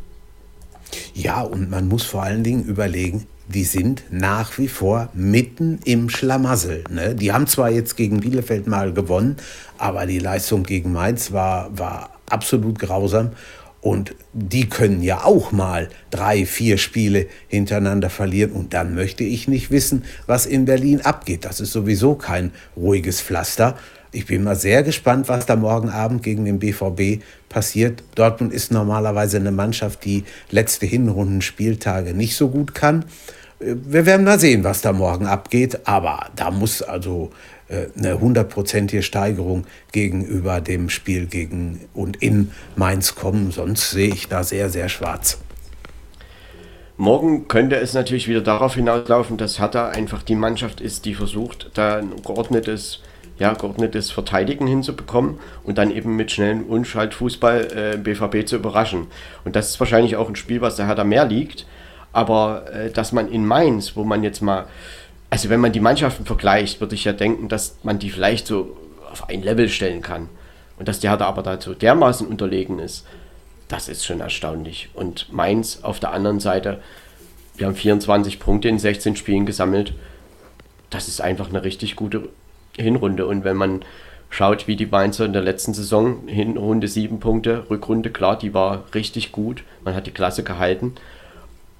Ja, und man muss vor allen Dingen überlegen, die sind nach wie vor mitten im Schlamassel. Ne? Die haben zwar jetzt gegen Bielefeld mal gewonnen, aber die Leistung gegen Mainz war, war absolut grausam. Und die können ja auch mal drei, vier Spiele hintereinander verlieren. Und dann möchte ich nicht wissen, was in Berlin abgeht. Das ist sowieso kein ruhiges Pflaster. Ich bin mal sehr gespannt, was da morgen Abend gegen den BVB passiert. Dortmund ist normalerweise eine Mannschaft, die letzte Hinrundenspieltage nicht so gut kann. Wir werden mal sehen, was da morgen abgeht. Aber da muss also äh, eine hundertprozentige Steigerung gegenüber dem Spiel gegen und in Mainz kommen. Sonst sehe ich da sehr, sehr schwarz. Morgen könnte es natürlich wieder darauf hinauslaufen, dass Hertha einfach die Mannschaft ist, die versucht, da ein geordnetes, ja, geordnetes Verteidigen hinzubekommen und dann eben mit schnellem Unschaltfußball äh, BVB zu überraschen. Und das ist wahrscheinlich auch ein Spiel, was der Hertha mehr liegt. Aber äh, dass man in Mainz, wo man jetzt mal also wenn man die Mannschaften vergleicht, würde ich ja denken, dass man die vielleicht so auf ein Level stellen kann. Und dass die Hertha aber dazu dermaßen unterlegen ist, das ist schon erstaunlich. Und Mainz auf der anderen Seite, wir haben 24 Punkte in 16 Spielen gesammelt. Das ist einfach eine richtig gute Hinrunde. Und wenn man schaut, wie die Mainzer in der letzten Saison, Hinrunde 7 Punkte, Rückrunde, klar, die war richtig gut. Man hat die Klasse gehalten.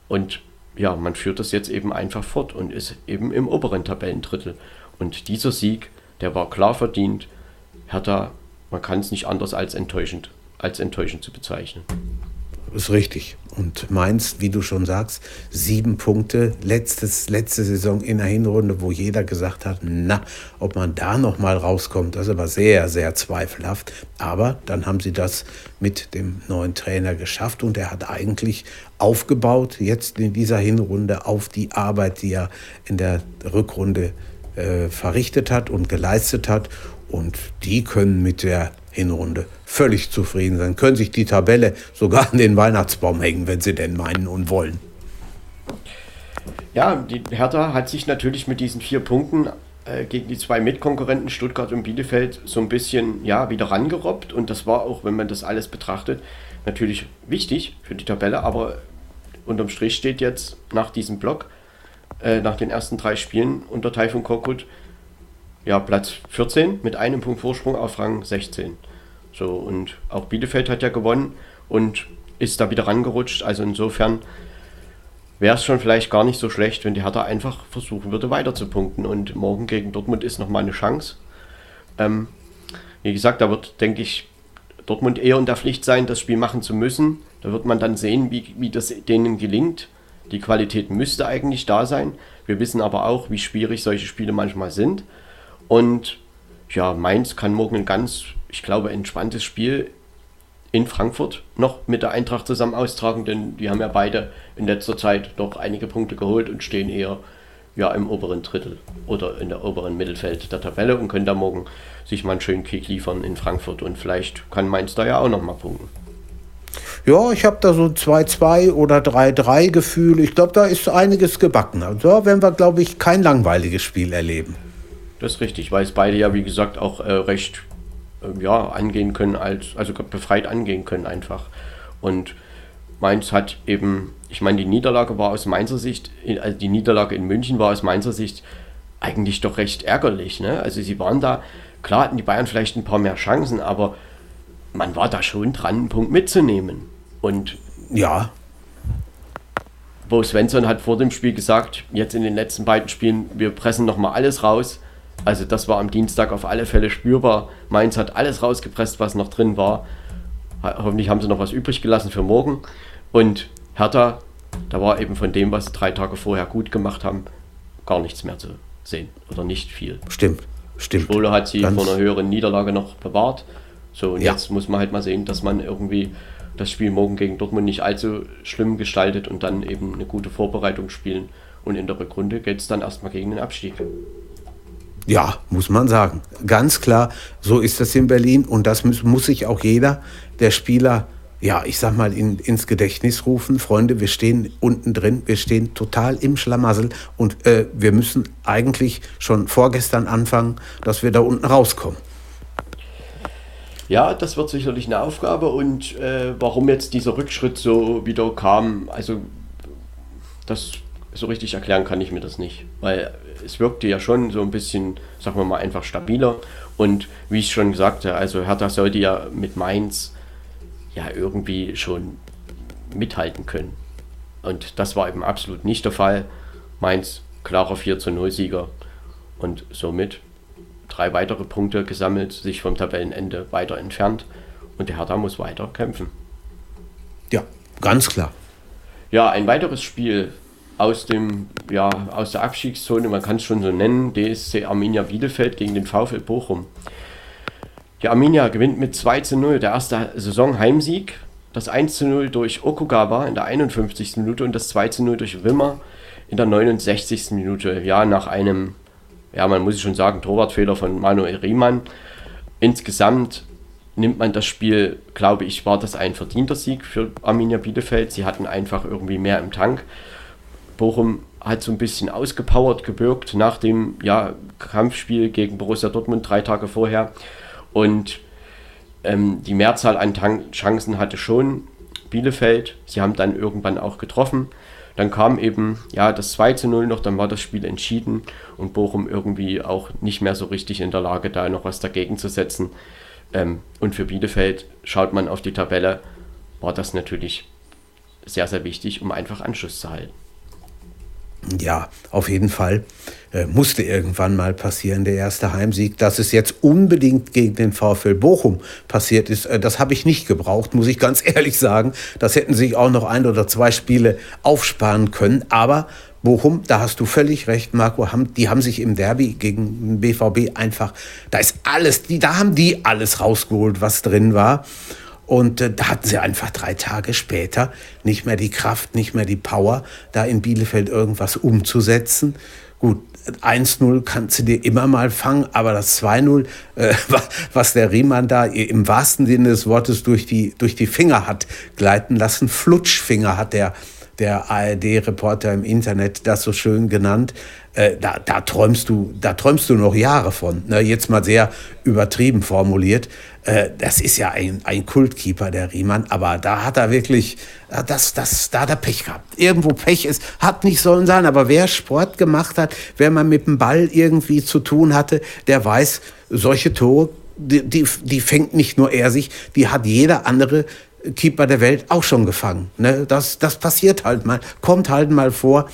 Und ja, man führt das jetzt eben einfach fort und ist eben im oberen Tabellendrittel. Und dieser Sieg, der war klar verdient. Hertha, man kann es nicht anders als enttäuschend, als enttäuschend zu bezeichnen. Ist richtig. Und Mainz, wie du schon sagst, sieben Punkte. Letztes, letzte Saison in der Hinrunde, wo jeder gesagt hat, na, ob man da noch mal rauskommt, das ist aber sehr, sehr zweifelhaft. Aber dann haben sie das mit dem neuen Trainer geschafft und er hat eigentlich aufgebaut, jetzt in dieser Hinrunde, auf die Arbeit, die er in der Rückrunde äh, verrichtet hat und geleistet hat. Und die können mit der Hinrunde völlig zufrieden sein, können sich die Tabelle sogar an den Weihnachtsbaum hängen, wenn sie denn meinen und wollen. Ja, die Hertha hat sich natürlich mit diesen vier Punkten äh, gegen die zwei Mitkonkurrenten Stuttgart und Bielefeld so ein bisschen ja, wieder rangerobbt. Und das war auch, wenn man das alles betrachtet, natürlich wichtig für die Tabelle. Aber unterm Strich steht jetzt nach diesem Block, äh, nach den ersten drei Spielen unter Taifun Korkut, ja, Platz 14 mit einem Punkt Vorsprung auf Rang 16. So, und auch Bielefeld hat ja gewonnen und ist da wieder rangerutscht. Also insofern wäre es schon vielleicht gar nicht so schlecht, wenn die Hertha einfach versuchen würde, weiter zu punkten. Und morgen gegen Dortmund ist nochmal eine Chance. Ähm, wie gesagt, da wird, denke ich, Dortmund eher in der Pflicht sein, das Spiel machen zu müssen. Da wird man dann sehen, wie, wie das denen gelingt. Die Qualität müsste eigentlich da sein. Wir wissen aber auch, wie schwierig solche Spiele manchmal sind. Und ja, Mainz kann morgen ein ganz, ich glaube, entspanntes Spiel in Frankfurt noch mit der Eintracht zusammen austragen, denn die haben ja beide in letzter Zeit doch einige Punkte geholt und stehen eher ja, im oberen Drittel oder in der oberen Mittelfeld der Tabelle und können da morgen sich mal einen schönen Kick liefern in Frankfurt und vielleicht kann Mainz da ja auch noch mal punkten. Ja, ich habe da so ein 2-2 oder 3-3 Gefühl. Ich glaube, da ist einiges gebacken. Also da werden wir, glaube ich, kein langweiliges Spiel erleben. Das ist richtig, weil es beide ja, wie gesagt, auch äh, recht ja, angehen können, als, also befreit angehen können einfach. Und Mainz hat eben, ich meine, die Niederlage war aus Mainzer Sicht, also die Niederlage in München war aus Mainzer Sicht eigentlich doch recht ärgerlich. Ne? Also sie waren da, klar hatten die Bayern vielleicht ein paar mehr Chancen, aber man war da schon dran, einen Punkt mitzunehmen. Und ja. Bo Svensson hat vor dem Spiel gesagt, jetzt in den letzten beiden Spielen, wir pressen nochmal alles raus. Also das war am Dienstag auf alle Fälle spürbar. Mainz hat alles rausgepresst, was noch drin war. Hoffentlich haben sie noch was übrig gelassen für morgen. Und Hertha, da war eben von dem, was sie drei Tage vorher gut gemacht haben, gar nichts mehr zu sehen. Oder nicht viel. Stimmt, stimmt. Schwole hat sie Ganz vor einer höheren Niederlage noch bewahrt. So, und ja. jetzt muss man halt mal sehen, dass man irgendwie das Spiel morgen gegen Dortmund nicht allzu schlimm gestaltet und dann eben eine gute Vorbereitung spielen. Und in der Rückrunde geht es dann erstmal gegen den Abstieg. Ja, muss man sagen. Ganz klar, so ist das in Berlin und das muss, muss sich auch jeder der Spieler, ja, ich sag mal, in, ins Gedächtnis rufen. Freunde, wir stehen unten drin, wir stehen total im Schlamassel und äh, wir müssen eigentlich schon vorgestern anfangen, dass wir da unten rauskommen. Ja, das wird sicherlich eine Aufgabe und äh, warum jetzt dieser Rückschritt so wieder kam, also das so richtig erklären kann ich mir das nicht. Weil es wirkte ja schon so ein bisschen, sagen wir mal, einfach stabiler. Und wie ich schon sagte, also Hertha sollte ja mit Mainz ja irgendwie schon mithalten können. Und das war eben absolut nicht der Fall. Mainz klarer 4 zu 0 Sieger und somit drei weitere Punkte gesammelt, sich vom Tabellenende weiter entfernt und der Hertha muss weiter kämpfen. Ja, ganz klar. Ja, ein weiteres Spiel aus, dem, ja, aus der Abstiegszone, man kann es schon so nennen, DSC Arminia Bielefeld gegen den VfL Bochum. Die Arminia gewinnt mit 2 zu 0, der erste Saison-Heimsieg. Das 1 zu 0 durch Okugawa in der 51. Minute und das 2 zu 0 durch Wimmer in der 69. Minute. Ja, nach einem, ja, man muss schon sagen, Torwartfehler von Manuel Riemann. Insgesamt nimmt man das Spiel, glaube ich, war das ein verdienter Sieg für Arminia Bielefeld. Sie hatten einfach irgendwie mehr im Tank. Bochum hat so ein bisschen ausgepowert gebürgt nach dem ja, Kampfspiel gegen Borussia Dortmund drei Tage vorher. Und ähm, die Mehrzahl an Tan Chancen hatte schon Bielefeld. Sie haben dann irgendwann auch getroffen. Dann kam eben ja das 2 zu 0 noch, dann war das Spiel entschieden und Bochum irgendwie auch nicht mehr so richtig in der Lage, da noch was dagegen zu setzen. Ähm, und für Bielefeld schaut man auf die Tabelle, war das natürlich sehr, sehr wichtig, um einfach Anschluss zu halten. Ja, auf jeden Fall äh, musste irgendwann mal passieren, der erste Heimsieg. Dass es jetzt unbedingt gegen den VfL Bochum passiert ist, äh, das habe ich nicht gebraucht, muss ich ganz ehrlich sagen. Das hätten sich auch noch ein oder zwei Spiele aufsparen können. Aber Bochum, da hast du völlig recht, Marco, haben, die haben sich im Derby gegen den BVB einfach, da ist alles, die, da haben die alles rausgeholt, was drin war. Und äh, da hatten sie einfach drei Tage später nicht mehr die Kraft, nicht mehr die Power, da in Bielefeld irgendwas umzusetzen. Gut, 1-0 kannst du dir immer mal fangen, aber das 2-0, äh, was der Riemann da im wahrsten Sinne des Wortes durch die, durch die Finger hat gleiten lassen, Flutschfinger hat der, der ARD-Reporter im Internet das so schön genannt. Äh, da, da, träumst du, da träumst du noch Jahre von. Ne? Jetzt mal sehr übertrieben formuliert. Äh, das ist ja ein, ein Kultkeeper, der Riemann, aber da hat er wirklich, äh, das, das, da hat er Pech gehabt. Irgendwo Pech ist, hat nicht sollen sein, aber wer Sport gemacht hat, wer mal mit dem Ball irgendwie zu tun hatte, der weiß, solche Tore, die, die, die fängt nicht nur er sich, die hat jeder andere Keeper der Welt auch schon gefangen. Ne? Das, das passiert halt mal, kommt halt mal vor.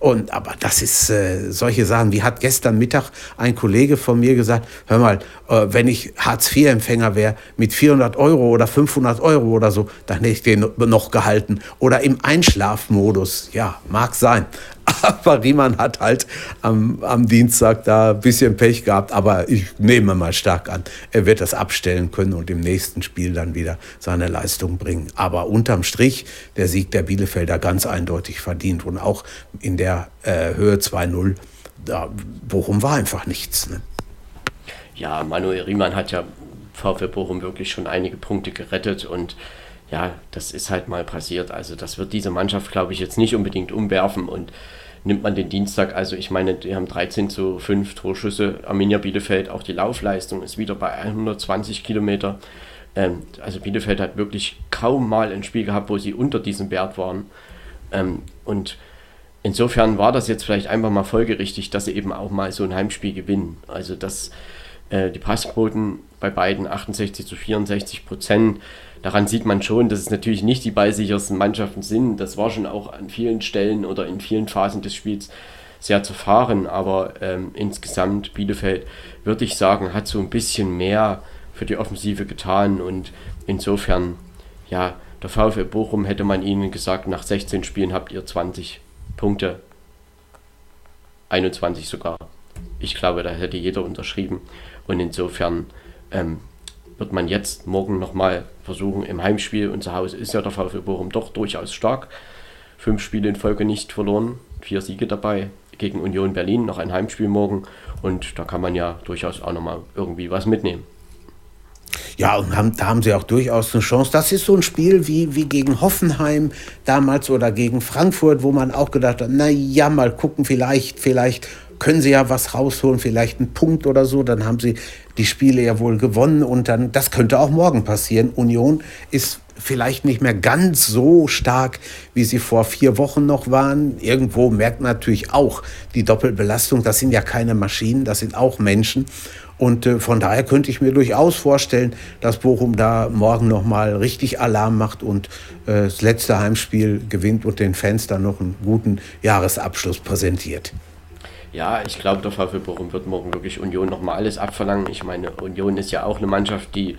Und aber das ist äh, solche Sachen. Wie hat gestern Mittag ein Kollege von mir gesagt: Hör mal, äh, wenn ich Hartz-IV-Empfänger wäre mit 400 Euro oder 500 Euro oder so, dann hätte ich den noch gehalten. Oder im Einschlafmodus. Ja, mag sein. Aber Riemann hat halt am, am Dienstag da ein bisschen Pech gehabt. Aber ich nehme mal stark an, er wird das abstellen können und im nächsten Spiel dann wieder seine Leistung bringen. Aber unterm Strich der Sieg der Bielefelder ganz eindeutig verdient. Und auch in der äh, Höhe 2-0, da, Bochum war einfach nichts. Ne? Ja, Manuel Riemann hat ja VfL Bochum wirklich schon einige Punkte gerettet und ja, das ist halt mal passiert. Also das wird diese Mannschaft, glaube ich, jetzt nicht unbedingt umwerfen und nimmt man den Dienstag, also ich meine, die haben 13 zu 5 Torschüsse, Arminia Bielefeld, auch die Laufleistung ist wieder bei 120 Kilometer. Ähm, also Bielefeld hat wirklich kaum mal ein Spiel gehabt, wo sie unter diesem Wert waren. Ähm, und insofern war das jetzt vielleicht einfach mal folgerichtig, dass sie eben auch mal so ein Heimspiel gewinnen. Also dass äh, die Passquoten bei beiden 68 zu 64 Prozent daran sieht man schon, dass es natürlich nicht die ballsichersten Mannschaften sind. Das war schon auch an vielen Stellen oder in vielen Phasen des Spiels sehr zerfahren, aber ähm, insgesamt Bielefeld, würde ich sagen, hat so ein bisschen mehr für die Offensive getan und insofern, ja, der VfL Bochum hätte man ihnen gesagt, nach 16 Spielen habt ihr 20 Punkte, 21 sogar. Ich glaube, da hätte jeder unterschrieben und insofern ähm, wird man jetzt morgen nochmal versuchen im Heimspiel. Und zu Hause ist ja der VfL Bochum doch durchaus stark. Fünf Spiele in Folge nicht verloren, vier Siege dabei gegen Union Berlin, noch ein Heimspiel morgen. Und da kann man ja durchaus auch nochmal irgendwie was mitnehmen. Ja, und haben, da haben sie auch durchaus eine Chance. Das ist so ein Spiel wie, wie gegen Hoffenheim damals oder gegen Frankfurt, wo man auch gedacht hat, na ja, mal gucken, vielleicht, vielleicht können sie ja was rausholen, vielleicht einen Punkt oder so, dann haben sie die Spiele ja wohl gewonnen und dann, das könnte auch morgen passieren. Union ist vielleicht nicht mehr ganz so stark, wie sie vor vier Wochen noch waren. Irgendwo merkt man natürlich auch die Doppelbelastung. Das sind ja keine Maschinen, das sind auch Menschen. Und äh, von daher könnte ich mir durchaus vorstellen, dass Bochum da morgen nochmal richtig Alarm macht und äh, das letzte Heimspiel gewinnt und den Fans dann noch einen guten Jahresabschluss präsentiert. Ja, ich glaube, der VfL Bochum wird morgen wirklich Union nochmal alles abverlangen. Ich meine, Union ist ja auch eine Mannschaft, die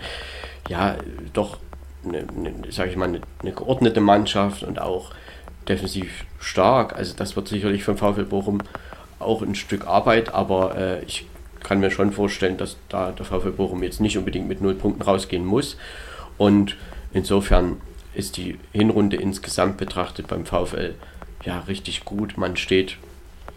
ja doch, eine, eine, sag ich mal, eine, eine geordnete Mannschaft und auch defensiv stark. Also das wird sicherlich vom VfL Bochum auch ein Stück Arbeit, aber äh, ich kann mir schon vorstellen, dass da der VfL Bochum jetzt nicht unbedingt mit null Punkten rausgehen muss. Und insofern ist die Hinrunde insgesamt betrachtet beim VfL ja richtig gut. Man steht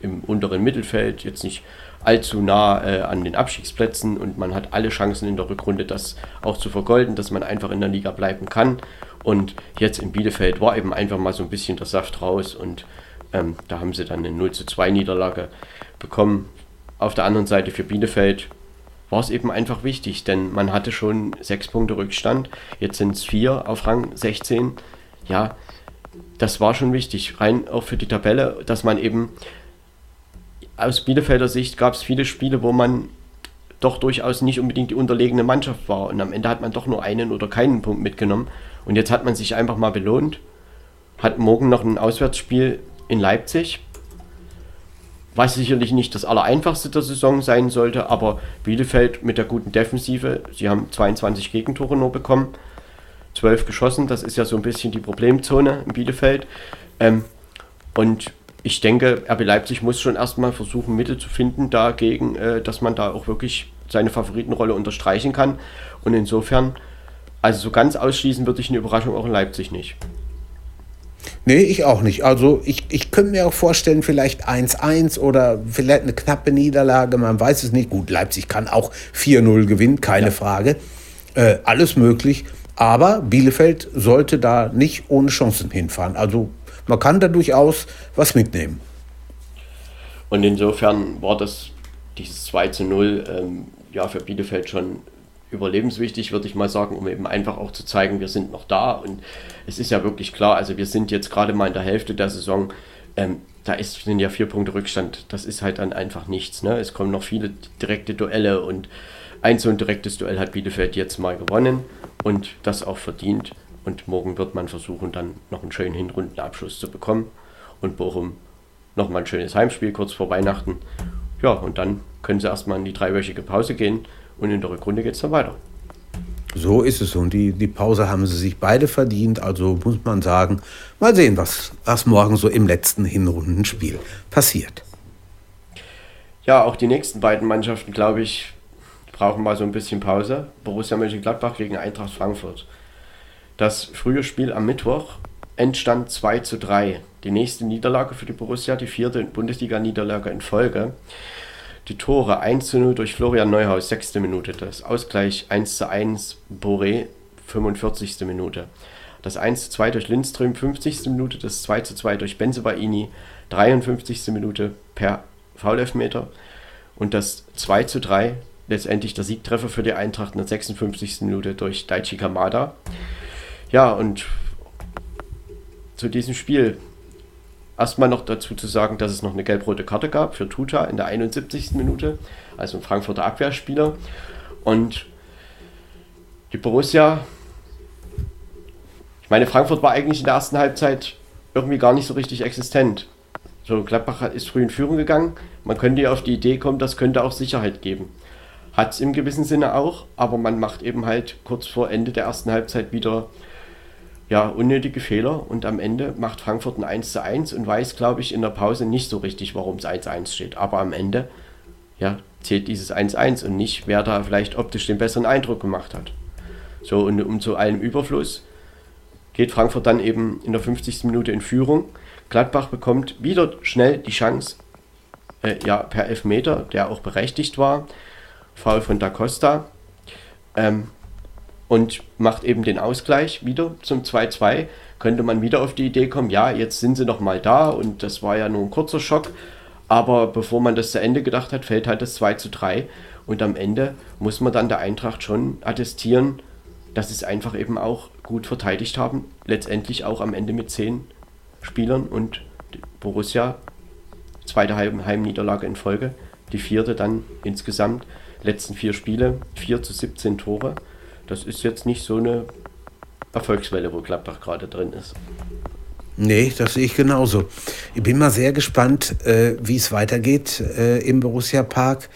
im unteren Mittelfeld, jetzt nicht allzu nah äh, an den Abstiegsplätzen und man hat alle Chancen in der Rückrunde, das auch zu vergolden, dass man einfach in der Liga bleiben kann. Und jetzt in Bielefeld war eben einfach mal so ein bisschen der Saft raus und ähm, da haben sie dann eine 0 zu 2 Niederlage bekommen. Auf der anderen Seite für Bielefeld war es eben einfach wichtig, denn man hatte schon sechs Punkte Rückstand, jetzt sind es vier auf Rang 16. Ja, das war schon wichtig, rein auch für die Tabelle, dass man eben aus Bielefelder Sicht gab es viele Spiele, wo man doch durchaus nicht unbedingt die unterlegene Mannschaft war. Und am Ende hat man doch nur einen oder keinen Punkt mitgenommen. Und jetzt hat man sich einfach mal belohnt, hat morgen noch ein Auswärtsspiel in Leipzig was sicherlich nicht das Allereinfachste der Saison sein sollte, aber Bielefeld mit der guten Defensive, sie haben 22 Gegentore nur bekommen, 12 geschossen, das ist ja so ein bisschen die Problemzone in Bielefeld. Ähm, und ich denke, RB Leipzig muss schon erstmal versuchen, Mittel zu finden dagegen, äh, dass man da auch wirklich seine Favoritenrolle unterstreichen kann. Und insofern, also so ganz ausschließen würde ich eine Überraschung auch in Leipzig nicht. Nee, ich auch nicht. Also ich, ich könnte mir auch vorstellen, vielleicht 1-1 oder vielleicht eine knappe Niederlage, man weiß es nicht. Gut, Leipzig kann auch 4-0 gewinnen, keine ja. Frage. Äh, alles möglich. Aber Bielefeld sollte da nicht ohne Chancen hinfahren. Also man kann da durchaus was mitnehmen. Und insofern war das dieses 2 0 ähm, ja, für Bielefeld schon überlebenswichtig, würde ich mal sagen, um eben einfach auch zu zeigen, wir sind noch da. Und es ist ja wirklich klar, also wir sind jetzt gerade mal in der Hälfte der Saison. Ähm, da ist, sind ja vier Punkte Rückstand. Das ist halt dann einfach nichts. Ne? Es kommen noch viele direkte Duelle und ein so ein direktes Duell hat Bielefeld jetzt mal gewonnen und das auch verdient. Und morgen wird man versuchen, dann noch einen schönen Hinrundenabschluss zu bekommen. Und Bochum nochmal ein schönes Heimspiel kurz vor Weihnachten. Ja, und dann können sie erstmal in die dreiwöchige Pause gehen und in der Rückrunde geht es dann weiter. So ist es. Und die, die Pause haben sie sich beide verdient. Also muss man sagen, mal sehen, was, was morgen so im letzten Hinrundenspiel passiert. Ja, auch die nächsten beiden Mannschaften, glaube ich, brauchen mal so ein bisschen Pause. Borussia Mönchengladbach gegen Eintracht Frankfurt. Das frühe Spiel am Mittwoch entstand 2 zu 3. Die nächste Niederlage für die Borussia, die vierte Bundesliga-Niederlage in Folge. Die Tore 1 zu 0 durch Florian Neuhaus, 6. Minute. Das Ausgleich 1 zu 1 Boré, 45. Minute. Das 1 zu 2 durch Lindström, 50. Minute. Das 2 zu 2 durch Benzebaini, 53. Minute per Foulelfmeter. Und das 2 zu 3, letztendlich der Siegtreffer für die Eintracht in der 56. Minute durch Daichi Kamada. Ja, und zu diesem Spiel Erstmal noch dazu zu sagen, dass es noch eine gelb-rote Karte gab für Tuta in der 71. Minute, also ein Frankfurter Abwehrspieler. Und die Borussia, ich meine, Frankfurt war eigentlich in der ersten Halbzeit irgendwie gar nicht so richtig existent. So, Gladbach ist früh in Führung gegangen. Man könnte ja auf die Idee kommen, das könnte auch Sicherheit geben. Hat es im gewissen Sinne auch, aber man macht eben halt kurz vor Ende der ersten Halbzeit wieder ja, unnötige Fehler und am Ende macht Frankfurt ein 1 zu 1 und weiß, glaube ich, in der Pause nicht so richtig, warum es 1-1 steht. Aber am Ende ja, zählt dieses 1-1 und nicht, wer da vielleicht optisch den besseren Eindruck gemacht hat. So, und um zu allem Überfluss geht Frankfurt dann eben in der 50. Minute in Führung. Gladbach bekommt wieder schnell die Chance, äh, ja, per Elfmeter, der auch berechtigt war. Foul von Da Costa. Ähm, und macht eben den Ausgleich wieder zum 2-2, könnte man wieder auf die Idee kommen, ja, jetzt sind sie noch mal da und das war ja nur ein kurzer Schock, Aber bevor man das zu Ende gedacht hat, fällt halt das 2 zu 3. Und am Ende muss man dann der Eintracht schon attestieren, dass sie es einfach eben auch gut verteidigt haben. Letztendlich auch am Ende mit 10 Spielern und Borussia, zweite Heimniederlage in Folge, die vierte dann insgesamt, letzten vier Spiele, 4 zu 17 Tore. Das ist jetzt nicht so eine Erfolgswelle, wo Gladbach gerade drin ist. Nee, das sehe ich genauso. Ich bin mal sehr gespannt, äh, wie es weitergeht äh, im Borussia Park.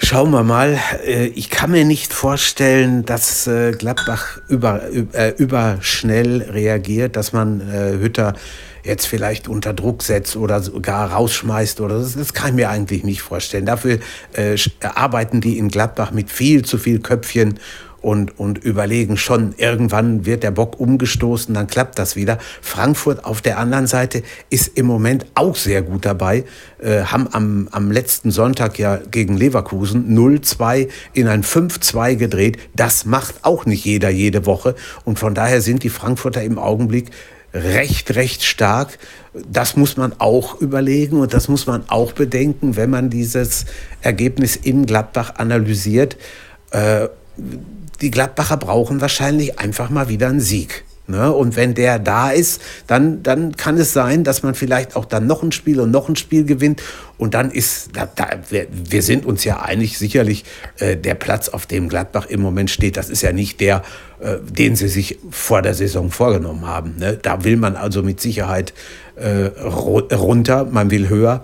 Schauen wir mal. Äh, ich kann mir nicht vorstellen, dass äh, Gladbach über, äh, überschnell reagiert, dass man Hütter jetzt vielleicht unter Druck setzt oder sogar rausschmeißt oder das, das kann ich mir eigentlich nicht vorstellen. Dafür äh, arbeiten die in Gladbach mit viel zu viel Köpfchen und, und überlegen schon, irgendwann wird der Bock umgestoßen, dann klappt das wieder. Frankfurt auf der anderen Seite ist im Moment auch sehr gut dabei, äh, haben am, am letzten Sonntag ja gegen Leverkusen 0-2 in ein 5-2 gedreht. Das macht auch nicht jeder jede Woche und von daher sind die Frankfurter im Augenblick recht, recht stark. Das muss man auch überlegen und das muss man auch bedenken, wenn man dieses Ergebnis in Gladbach analysiert. Äh, die Gladbacher brauchen wahrscheinlich einfach mal wieder einen Sieg. Ne? Und wenn der da ist, dann, dann kann es sein, dass man vielleicht auch dann noch ein Spiel und noch ein Spiel gewinnt. Und dann ist, da, da, wir, wir sind uns ja einig, sicherlich äh, der Platz, auf dem Gladbach im Moment steht, das ist ja nicht der, äh, den sie sich vor der Saison vorgenommen haben. Ne? Da will man also mit Sicherheit äh, runter, man will höher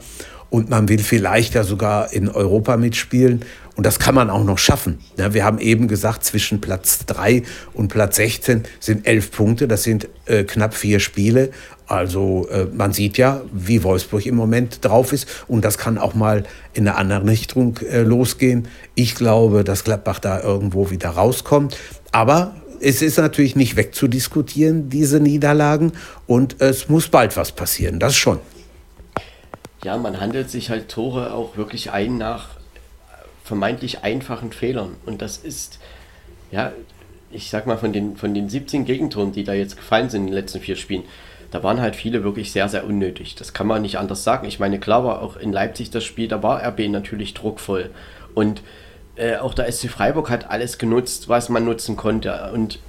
und man will vielleicht ja sogar in Europa mitspielen. Und das kann man auch noch schaffen. Ja, wir haben eben gesagt, zwischen Platz 3 und Platz 16 sind elf Punkte. Das sind äh, knapp vier Spiele. Also äh, man sieht ja, wie Wolfsburg im Moment drauf ist. Und das kann auch mal in eine andere Richtung äh, losgehen. Ich glaube, dass Gladbach da irgendwo wieder rauskommt. Aber es ist natürlich nicht wegzudiskutieren, diese Niederlagen. Und es muss bald was passieren. Das schon. Ja, man handelt sich halt Tore auch wirklich ein nach vermeintlich einfachen Fehlern. Und das ist, ja, ich sag mal, von den, von den 17 Gegentoren, die da jetzt gefallen sind in den letzten vier Spielen, da waren halt viele wirklich sehr, sehr unnötig. Das kann man nicht anders sagen. Ich meine, klar war auch in Leipzig das Spiel, da war RB natürlich druckvoll. Und äh, auch der SC Freiburg hat alles genutzt, was man nutzen konnte. Und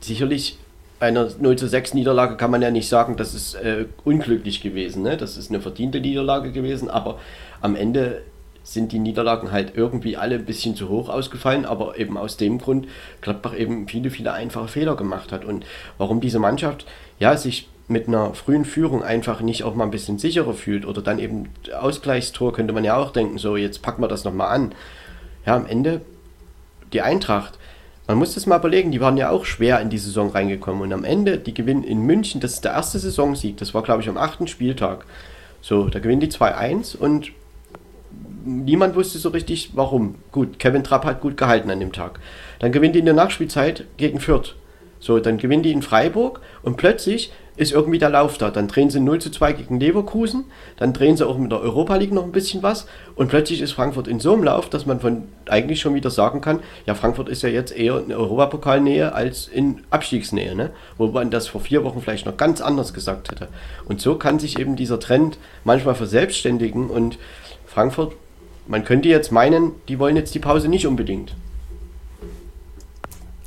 sicherlich bei einer 0 zu 6 Niederlage kann man ja nicht sagen, das ist äh, unglücklich gewesen. Ne? Das ist eine verdiente Niederlage gewesen, aber am Ende sind die Niederlagen halt irgendwie alle ein bisschen zu hoch ausgefallen, aber eben aus dem Grund Gladbach eben viele, viele einfache Fehler gemacht hat. Und warum diese Mannschaft ja sich mit einer frühen Führung einfach nicht auch mal ein bisschen sicherer fühlt oder dann eben Ausgleichstor könnte man ja auch denken, so jetzt packen wir das nochmal an. Ja, am Ende die Eintracht, man muss das mal überlegen, die waren ja auch schwer in die Saison reingekommen und am Ende, die gewinnen in München, das ist der erste Saisonsieg, das war glaube ich am achten Spieltag. So, da gewinnen die 2-1 und niemand wusste so richtig, warum. Gut, Kevin Trapp hat gut gehalten an dem Tag. Dann gewinnt die in der Nachspielzeit gegen Fürth. So, dann gewinnen die in Freiburg und plötzlich ist irgendwie der Lauf da. Dann drehen sie 0 zu 2 gegen Leverkusen, dann drehen sie auch mit der Europa League noch ein bisschen was und plötzlich ist Frankfurt in so einem Lauf, dass man von eigentlich schon wieder sagen kann, ja, Frankfurt ist ja jetzt eher in Europapokalnähe als in Abstiegsnähe, ne? wo man das vor vier Wochen vielleicht noch ganz anders gesagt hätte. Und so kann sich eben dieser Trend manchmal verselbstständigen und Frankfurt man könnte jetzt meinen, die wollen jetzt die Pause nicht unbedingt.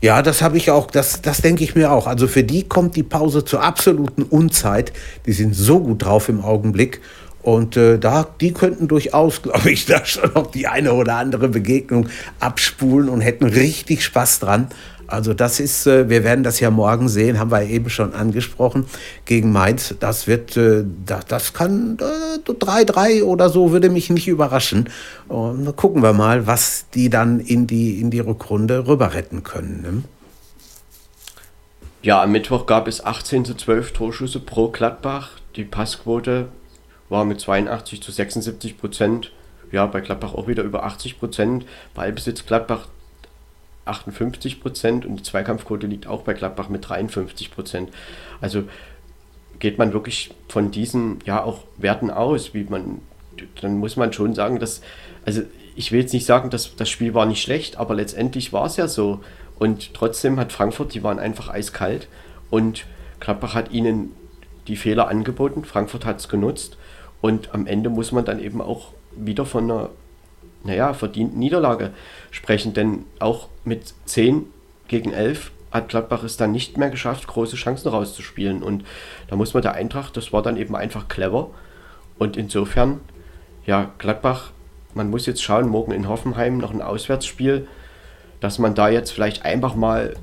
Ja, das habe ich auch, das, das denke ich mir auch. Also für die kommt die Pause zur absoluten Unzeit. Die sind so gut drauf im Augenblick. Und äh, da, die könnten durchaus, glaube ich, da schon noch die eine oder andere Begegnung abspulen und hätten richtig Spaß dran. Also das ist, äh, wir werden das ja morgen sehen, haben wir eben schon angesprochen, gegen Mainz. Das wird, äh, das, kann 3-3 äh, oder so, würde mich nicht überraschen. Und gucken wir mal, was die dann in die, in die Rückrunde rüber retten können. Ne? Ja, am Mittwoch gab es 18 zu 12 Torschüsse pro Gladbach. Die Passquote war mit 82 zu 76 Prozent. Ja, bei Gladbach auch wieder über 80 Prozent. Ballbesitz Gladbach 58 Prozent und die Zweikampfquote liegt auch bei Gladbach mit 53 Prozent. Also geht man wirklich von diesen ja auch Werten aus, wie man, dann muss man schon sagen, dass, also ich will jetzt nicht sagen, dass das Spiel war nicht schlecht, aber letztendlich war es ja so. Und trotzdem hat Frankfurt, die waren einfach eiskalt und Gladbach hat ihnen die Fehler angeboten, Frankfurt hat es genutzt Und am Ende muss man dann eben auch wieder von einer, naja, verdienten Niederlage sprechen, denn auch mit 10 gegen 11 hat Gladbach es dann nicht mehr geschafft, große Chancen rauszuspielen. Und da muss man der Eintracht, das war dann eben einfach clever. Und insofern, ja, Gladbach, man muss jetzt schauen, morgen in Hoffenheim noch ein Auswärtsspiel, dass man da jetzt vielleicht einfach mal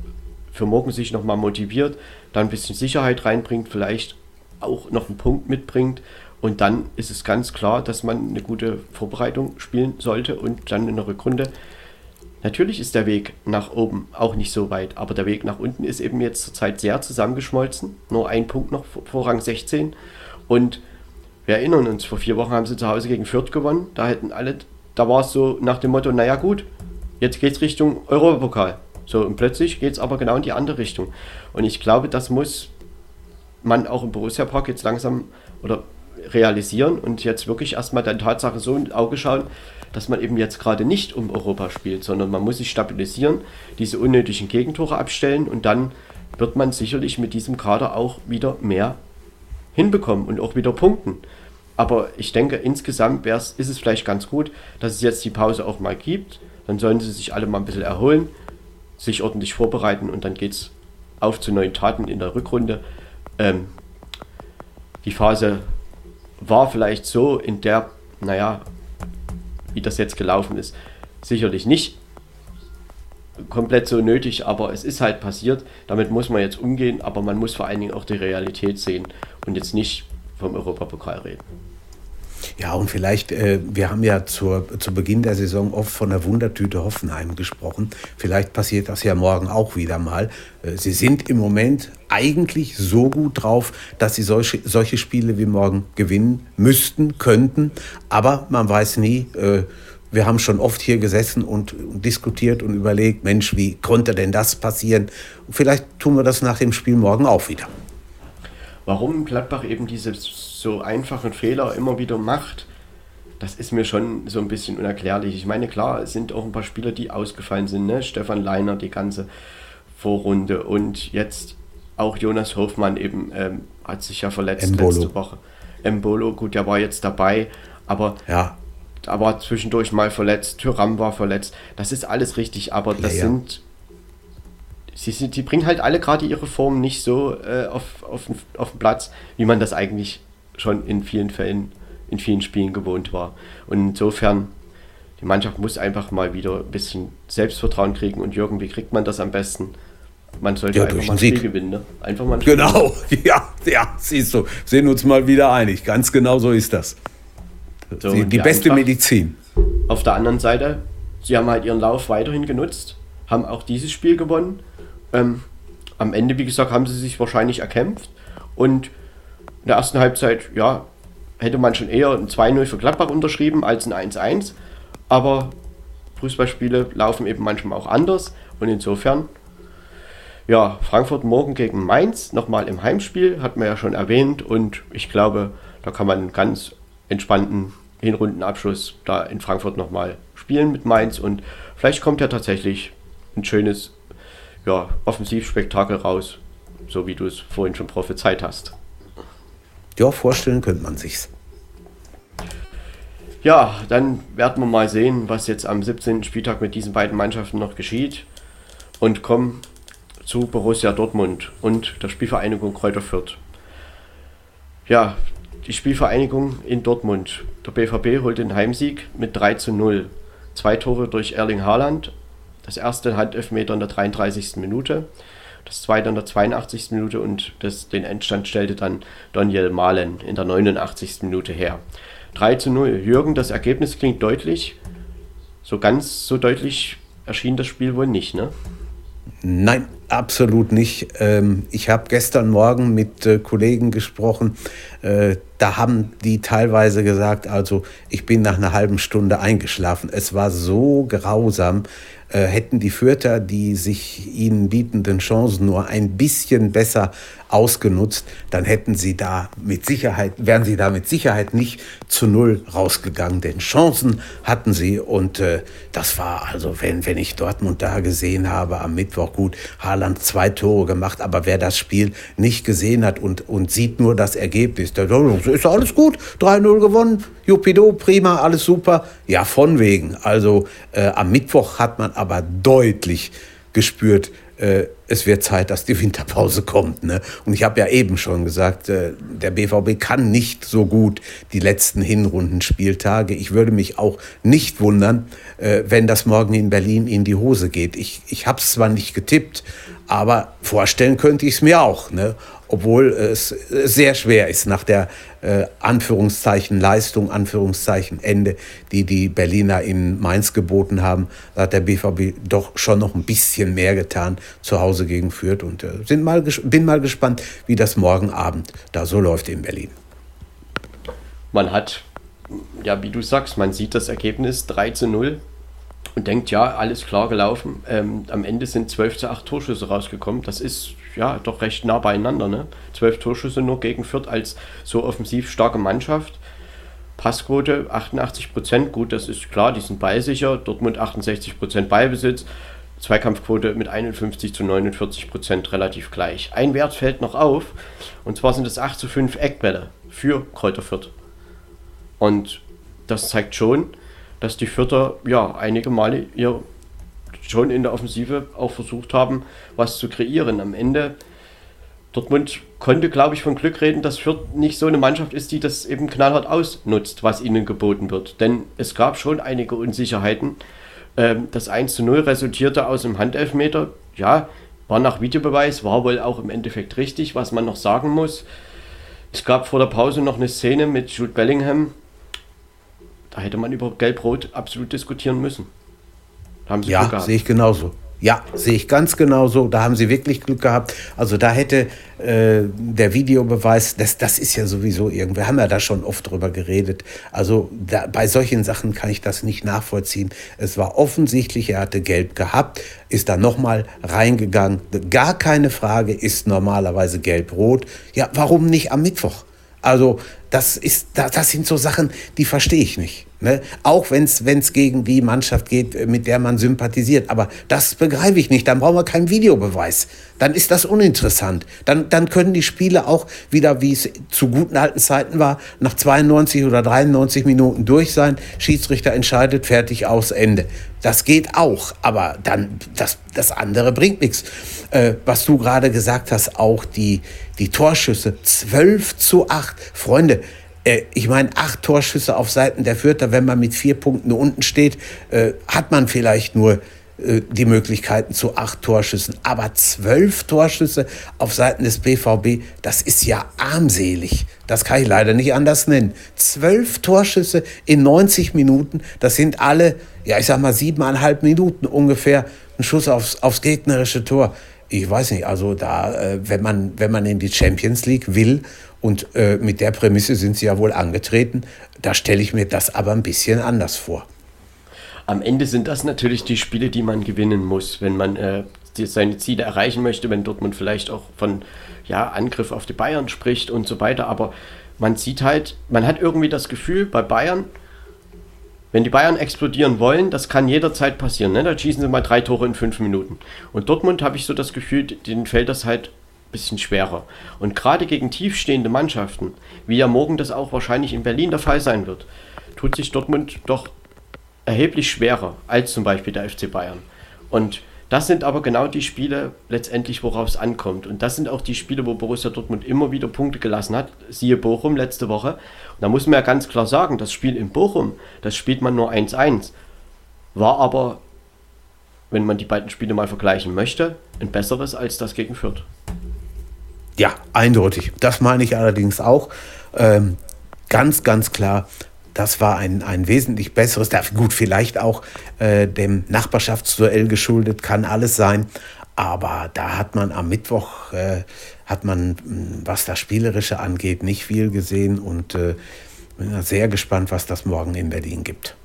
für morgen sich nochmal motiviert, da ein bisschen Sicherheit reinbringt, vielleicht auch noch einen Punkt mitbringt. Und dann ist es ganz klar, dass man eine gute Vorbereitung spielen sollte und dann in der Rückrunde Natürlich ist der Weg nach oben auch nicht so weit, aber der Weg nach unten ist eben jetzt zurzeit sehr zusammengeschmolzen. Nur ein Punkt noch vor Rang 16. Und wir erinnern uns, vor vier Wochen haben sie zu Hause gegen Fürth gewonnen. Da hätten alle, da war es so nach dem Motto, naja gut, jetzt geht es Richtung Europapokal. So, und plötzlich geht es aber genau in die andere Richtung. Und ich glaube, das muss man auch im Borussia Park jetzt langsam oder realisieren und jetzt wirklich erstmal der Tatsache so ins Auge schauen, dass man eben jetzt gerade nicht um Europa spielt, sondern man muss sich stabilisieren, diese unnötigen Gegentore abstellen und dann wird man sicherlich mit diesem Kader auch wieder mehr hinbekommen und auch wieder punkten. Aber ich denke, insgesamt ist es vielleicht ganz gut, dass es jetzt die Pause auch mal gibt. Dann sollen sie sich alle mal ein bisschen erholen, sich ordentlich vorbereiten und dann geht es auf zu neuen Taten in der Rückrunde. Ähm, die Phase war vielleicht so in der, naja, wie das jetzt gelaufen ist, sicherlich nicht komplett so nötig, aber es ist halt passiert. Damit muss man jetzt umgehen, aber man muss vor allen Dingen auch die Realität sehen und jetzt nicht vom Europapokal reden. Ja, und vielleicht, äh, wir haben ja zur, zu Beginn der Saison oft von der Wundertüte Hoffenheim gesprochen. Vielleicht passiert das ja morgen auch wieder mal. Äh, sie sind im Moment eigentlich so gut drauf, dass sie solche, solche Spiele wie morgen gewinnen müssten, könnten. Aber man weiß nie. Äh, wir haben schon oft hier gesessen und, diskutiert und überlegt, Mensch, wie konnte denn das passieren? vielleicht tun wir das nach dem Spiel morgen auch wieder. Warum Gladbach eben diese so einfachen Fehler immer wieder macht, das ist mir schon so ein bisschen unerklärlich. Ich meine, klar, es sind auch ein paar Spieler, die ausgefallen sind. Ne? Stefan Leiner, die ganze Vorrunde und jetzt auch Jonas Hofmann eben ähm, hat sich ja verletzt Embolo. letzte Woche. Embolo, gut, der war jetzt dabei, aber ja. da war zwischendurch mal verletzt, Tyram war verletzt. Das ist alles richtig, aber das ja, ja. sind sie, sind, die bringen halt alle gerade ihre Form nicht so äh, auf, auf, auf den Platz, wie man das eigentlich schon in vielen Fällen, in vielen Spielen gewohnt war. Und insofern, die Mannschaft muss einfach mal wieder ein bisschen Selbstvertrauen kriegen. Und Jürgen, wie kriegt man das am besten? Man sollte ja, einfach mal ein. Spiel gewinnen. Ne? Einfach mal ein Spiel Genau, ja, ja, siehst du, sehen uns mal wieder einig. Ganz genau so ist das. So, die, die beste Eintracht, Medizin. Auf der anderen Seite, sie haben halt ihren Lauf weiterhin genutzt, haben auch dieses Spiel gewonnen ähm, am Ende, wie gesagt, haben sie sich wahrscheinlich erkämpft und in der ersten Halbzeit, ja, hätte man schon eher ein 2-0 für Gladbach unterschrieben als ein 1-1, aber Fußballspiele laufen eben manchmal auch anders. Und insofern, ja, Frankfurt morgen gegen Mainz, nochmal im Heimspiel, hat man ja schon erwähnt. Und ich glaube, da kann man einen ganz entspannten Hinrundenabschluss da in Frankfurt nochmal spielen mit Mainz. Und vielleicht kommt ja tatsächlich ein schönes ja, Offensivspektakel raus, so wie du es vorhin schon prophezeit hast. Ja, vorstellen könnte man sich's. Ja, dann werden wir mal sehen, was jetzt am 17. Spieltag mit diesen beiden Mannschaften noch geschieht. Und kommen zu Borussia Dortmund und der Spielvereinigung Kräuter Fürth. Ja, die Spielvereinigung in Dortmund. Der BVB holt den Heimsieg mit 3 zu 0. Zwei Tore durch Erling Haaland das erste Handelfmeter in der 33. Minute, das zweite in der 82. Minute und das, den Endstand stellte dann Daniel Mahlen in der 89. Minute her. 3 zu 0. Jürgen, das Ergebnis klingt deutlich. So ganz so deutlich erschien das Spiel wohl nicht, ne? Nein, absolut nicht. Ähm, ich habe gestern Morgen mit äh, Kollegen gesprochen. Äh, da haben die teilweise gesagt, also ich bin nach einer halben Stunde eingeschlafen. Es war so grausam. Äh, hätten die Fürther die sich ihnen bietenden Chancen nur ein bisschen besser ausgenutzt, dann hätten sie da mit Sicherheit, wären sie da mit Sicherheit nicht zu null rausgegangen. Denn Chancen hatten sie und äh, das war also, wenn, wenn ich Dortmund da gesehen habe am Mittwoch, gut, Haaland zwei Tore gemacht, aber wer das Spiel nicht gesehen hat und, und sieht nur das Ergebnis, der ist alles gut, 3-0 gewonnen, Jupido, prima, alles super. Ja, von wegen. Also äh, am Mittwoch hat man aber deutlich gespürt, äh, es wird Zeit, dass die Winterpause kommt. Ne? Und ich habe ja eben schon gesagt, äh, der BVB kann nicht so gut die letzten Hinrundenspieltage. Ich würde mich auch nicht wundern, äh, wenn das morgen in Berlin in die Hose geht. Ich, ich habe es zwar nicht getippt, aber vorstellen könnte ich es mir auch. Ne? obwohl es sehr schwer ist nach der äh, Anführungszeichen Leistung, Anführungszeichen Ende, die die Berliner in Mainz geboten haben, da hat der BVB doch schon noch ein bisschen mehr getan zu Hause gegen Fürth und äh, sind mal bin mal gespannt, wie das morgen Abend da so läuft in Berlin. Man hat, ja, wie du sagst, man sieht das Ergebnis 3 zu 0 und denkt, ja, alles klar gelaufen. Ähm, am Ende sind 12 zu 8 Torschüsse rausgekommen. Das ist ja doch recht nah beieinander. Ne? 12 Torschüsse nur gegen Fürth als so offensiv starke Mannschaft. Passquote 88 Prozent, gut, das ist klar, die sind ballsicher. Dortmund 68 Prozent Ballbesitz. Zweikampfquote mit 51 zu 49 Prozent relativ gleich. Ein Wert fällt noch auf, und zwar sind es 8 zu 5 Eckbälle für Kräuter Fürth. Und das zeigt schon, dass die Fürther ja einige Male ihr schon in der Offensive auch versucht haben, was zu kreieren. Am Ende Dortmund konnte, glaube ich, von Glück reden, dass Fürth nicht so eine Mannschaft ist, die das eben knallhart ausnutzt, was ihnen geboten wird. Denn es gab schon einige Unsicherheiten. Ähm, das 1 zu 0 resultierte aus einem Handelfmeter. Ja, war nach Videobeweis, war wohl auch im Endeffekt richtig, was man noch sagen muss. Es gab vor der Pause noch eine Szene mit Jude Bellingham, da hätte man über Gelb-Rot absolut diskutieren müssen. Da haben sie ja, sehe ich genauso. Ja, sehe ich ganz genauso. Da haben sie wirklich Glück gehabt. Also da hätte äh, der Videobeweis, das, das ist ja sowieso irgendwie, wir haben ja da schon oft drüber geredet. Also da, bei solchen Sachen kann ich das nicht nachvollziehen. Es war offensichtlich, er hatte Gelb gehabt, ist da nochmal reingegangen. Gar keine Frage, ist normalerweise Gelb-Rot. Ja, warum nicht am Mittwoch? Also das, ist, das sind so Sachen, die verstehe ich nicht. Ne? Auch wenn es gegen die Mannschaft geht, mit der man sympathisiert. Aber das begreife ich nicht. Dann brauchen wir keinen Videobeweis. Dann ist das uninteressant. Dann, dann können die Spiele auch wieder, wie es zu guten alten Zeiten war, nach 92 oder 93 Minuten durch sein. Schiedsrichter entscheidet, fertig, aus, Ende. Das geht auch. Aber dann, das, das andere bringt nichts. Äh, was du gerade gesagt hast, auch die, die Torschüsse. 12 zu 8. Freunde, äh, ich meine, acht Torschüsse auf Seiten der Fürther, wenn man mit vier Punkten unten steht, äh, hat man vielleicht nur äh, die Möglichkeiten zu acht Torschüssen. Aber zwölf Torschüsse auf Seiten des BVB, das ist ja armselig. Das kann ich leider nicht anders nennen. Zwölf Torschüsse in 90 Minuten, das sind alle, ja, ich sag mal, siebeneinhalb Minuten ungefähr ein Schuss aufs, aufs gegnerische Tor. Ich weiß nicht, also da, wenn man, wenn man in die Champions League will und äh, mit der Prämisse sind sie ja wohl angetreten. Da stelle ich mir das aber ein bisschen anders vor. Am Ende sind das natürlich die Spiele, die man gewinnen muss, wenn man äh, seine Ziele erreichen möchte, wenn Dortmund vielleicht auch von ja, Angriff auf die Bayern spricht und so weiter. Aber man sieht halt, man hat irgendwie das Gefühl bei Bayern, wenn die Bayern explodieren wollen, das kann jederzeit passieren. Ne? Da schießen sie mal drei Tore in fünf Minuten. Und Dortmund habe ich so das Gefühl, denen fällt das halt bisschen schwerer. Und gerade gegen tiefstehende Mannschaften, wie ja morgen das auch wahrscheinlich in Berlin der Fall sein wird, tut sich Dortmund doch erheblich schwerer als zum Beispiel der FC Bayern. Und das sind aber genau die Spiele letztendlich, worauf es ankommt. Und das sind auch die Spiele, wo Borussia Dortmund immer wieder Punkte gelassen hat. Siehe Bochum letzte Woche. Und da muss man ja ganz klar sagen, das Spiel in Bochum, das spielt man nur 1-1. War aber, wenn man die beiden Spiele mal vergleichen möchte, ein besseres als das gegen Fürth. Ja, eindeutig. Das meine ich allerdings auch. Ähm, ganz, ganz klar, das war ein, ein wesentlich besseres, gut, vielleicht auch äh, dem Nachbarschaftsduell geschuldet, kann alles sein. Aber da hat man am Mittwoch, äh, hat man, hm, was das Spielerische angeht, nicht viel gesehen und äh, bin sehr gespannt, was das morgen in Berlin gibt.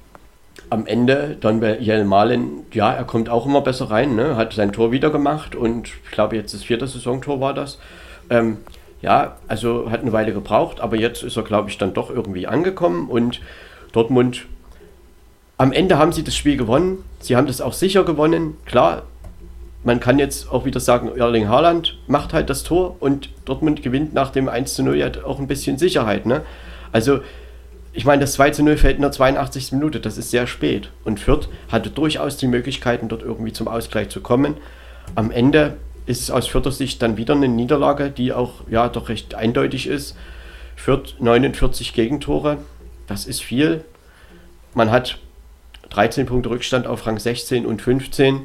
am Ende dann bei Jel Malen, ja, er kommt auch immer besser rein, ne? hat sein Tor wieder gemacht und ich glaube jetzt das vierte Saisontor war das. Ähm, ja, also hat eine Weile gebraucht, aber jetzt ist er, glaube ich, dann doch irgendwie angekommen und Dortmund, am Ende haben sie das Spiel gewonnen. Sie haben das auch sicher gewonnen. Klar, man kann jetzt auch wieder sagen, Erling Haaland macht halt das Tor und Dortmund gewinnt nach dem 1 zu 0 ja auch ein bisschen Sicherheit. Ne? Also, ich meine, das 2 zu 0 fällt in der 82. Minute, das ist sehr spät. Und Fürth hatte durchaus die Möglichkeiten, dort irgendwie zum Ausgleich zu kommen. Am Ende ist aus Fürther Sicht dann wieder eine Niederlage, die auch ja doch recht eindeutig ist. Fürth 49 Gegentore, das ist viel. Man hat 13 Punkte Rückstand auf Rang 16 und 15.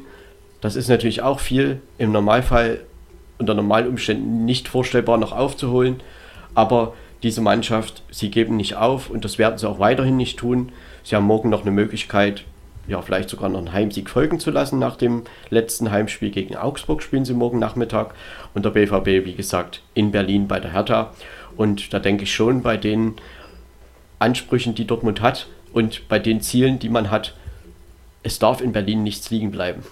Das ist natürlich auch viel. Im Normalfall unter normalen Umständen nicht vorstellbar noch aufzuholen. Aber diese Mannschaft, sie geben nicht auf und das werden sie auch weiterhin nicht tun. Sie haben morgen noch eine Möglichkeit, ja, vielleicht sogar noch einen Heimsieg folgen zu lassen. Nach dem letzten Heimspiel gegen Augsburg spielen sie morgen Nachmittag und der BVB, wie gesagt, in Berlin bei der Hertha. Und da denke ich schon, bei den Ansprüchen, die Dortmund hat und bei den Zielen, die man hat, es darf in Berlin nichts liegen bleiben.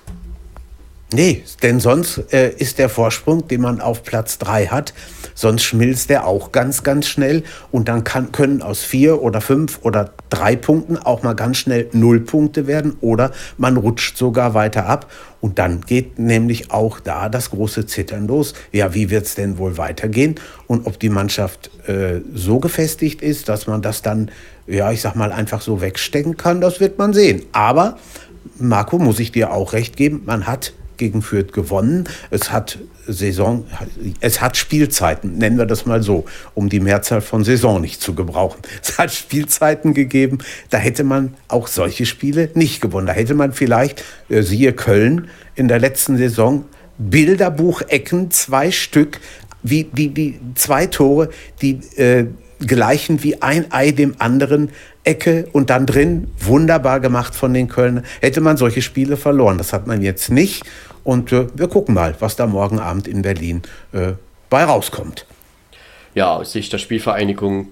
Nee, denn sonst äh, ist der Vorsprung, den man auf Platz 3 hat, sonst schmilzt der auch ganz, ganz schnell. Und dann kann, können aus vier oder fünf oder drei Punkten auch mal ganz schnell null Punkte werden oder man rutscht sogar weiter ab. Und dann geht nämlich auch da das große Zittern los. Ja, wie wird es denn wohl weitergehen? Und ob die Mannschaft äh, so gefestigt ist, dass man das dann, ja, ich sag mal, einfach so wegstecken kann, das wird man sehen. Aber, Marco, muss ich dir auch recht geben, man hat gegen Fürth gewonnen. Es hat Saison, es hat Spielzeiten, nennen wir das mal so, um die Mehrzahl von Saison nicht zu gebrauchen. Es hat Spielzeiten gegeben, da hätte man auch solche Spiele nicht gewonnen. Da hätte man vielleicht, äh, siehe Köln, in der letzten Saison Bilderbuchecken, zwei Stück, wie, wie, wie zwei Tore, die äh, gleichen wie ein Ei dem anderen Ecke und dann drin. Wunderbar gemacht von den Kölnern. Hätte man solche Spiele verloren. Das hat man jetzt nicht. Und äh, wir gucken mal, was da morgen Abend in Berlin äh, bei rauskommt. Ja, aus Sicht der Spielvereinigung,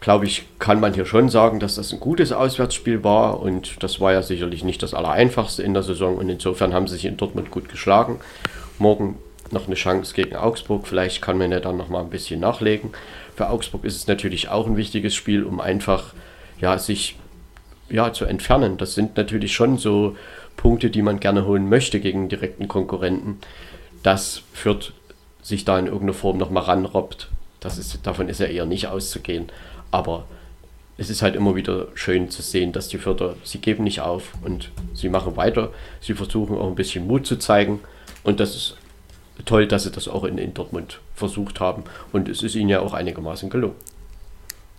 glaube ich, kann man hier schon sagen, dass das ein gutes Auswärtsspiel war. Und das war ja sicherlich nicht das Allereinfachste in der Saison. Und insofern haben sie sich in Dortmund gut geschlagen. Morgen noch eine Chance gegen Augsburg. Vielleicht kann man ja dann noch mal ein bisschen nachlegen. Für Augsburg ist es natürlich auch ein wichtiges Spiel, um einfach ja, sich ja, zu entfernen. Das sind natürlich schon so Punkte, die man gerne holen möchte gegen direkten Konkurrenten. Das führt sich da in irgendeiner Form nochmal ranrobbt. Das ist, davon ist ja eher nicht auszugehen. Aber es ist halt immer wieder schön zu sehen, dass die Förder, sie geben nicht auf und sie machen weiter. Sie versuchen auch ein bisschen Mut zu zeigen. Und das ist toll, dass sie das auch in, in Dortmund versucht haben. Und es ist ihnen ja auch einigermaßen gelungen.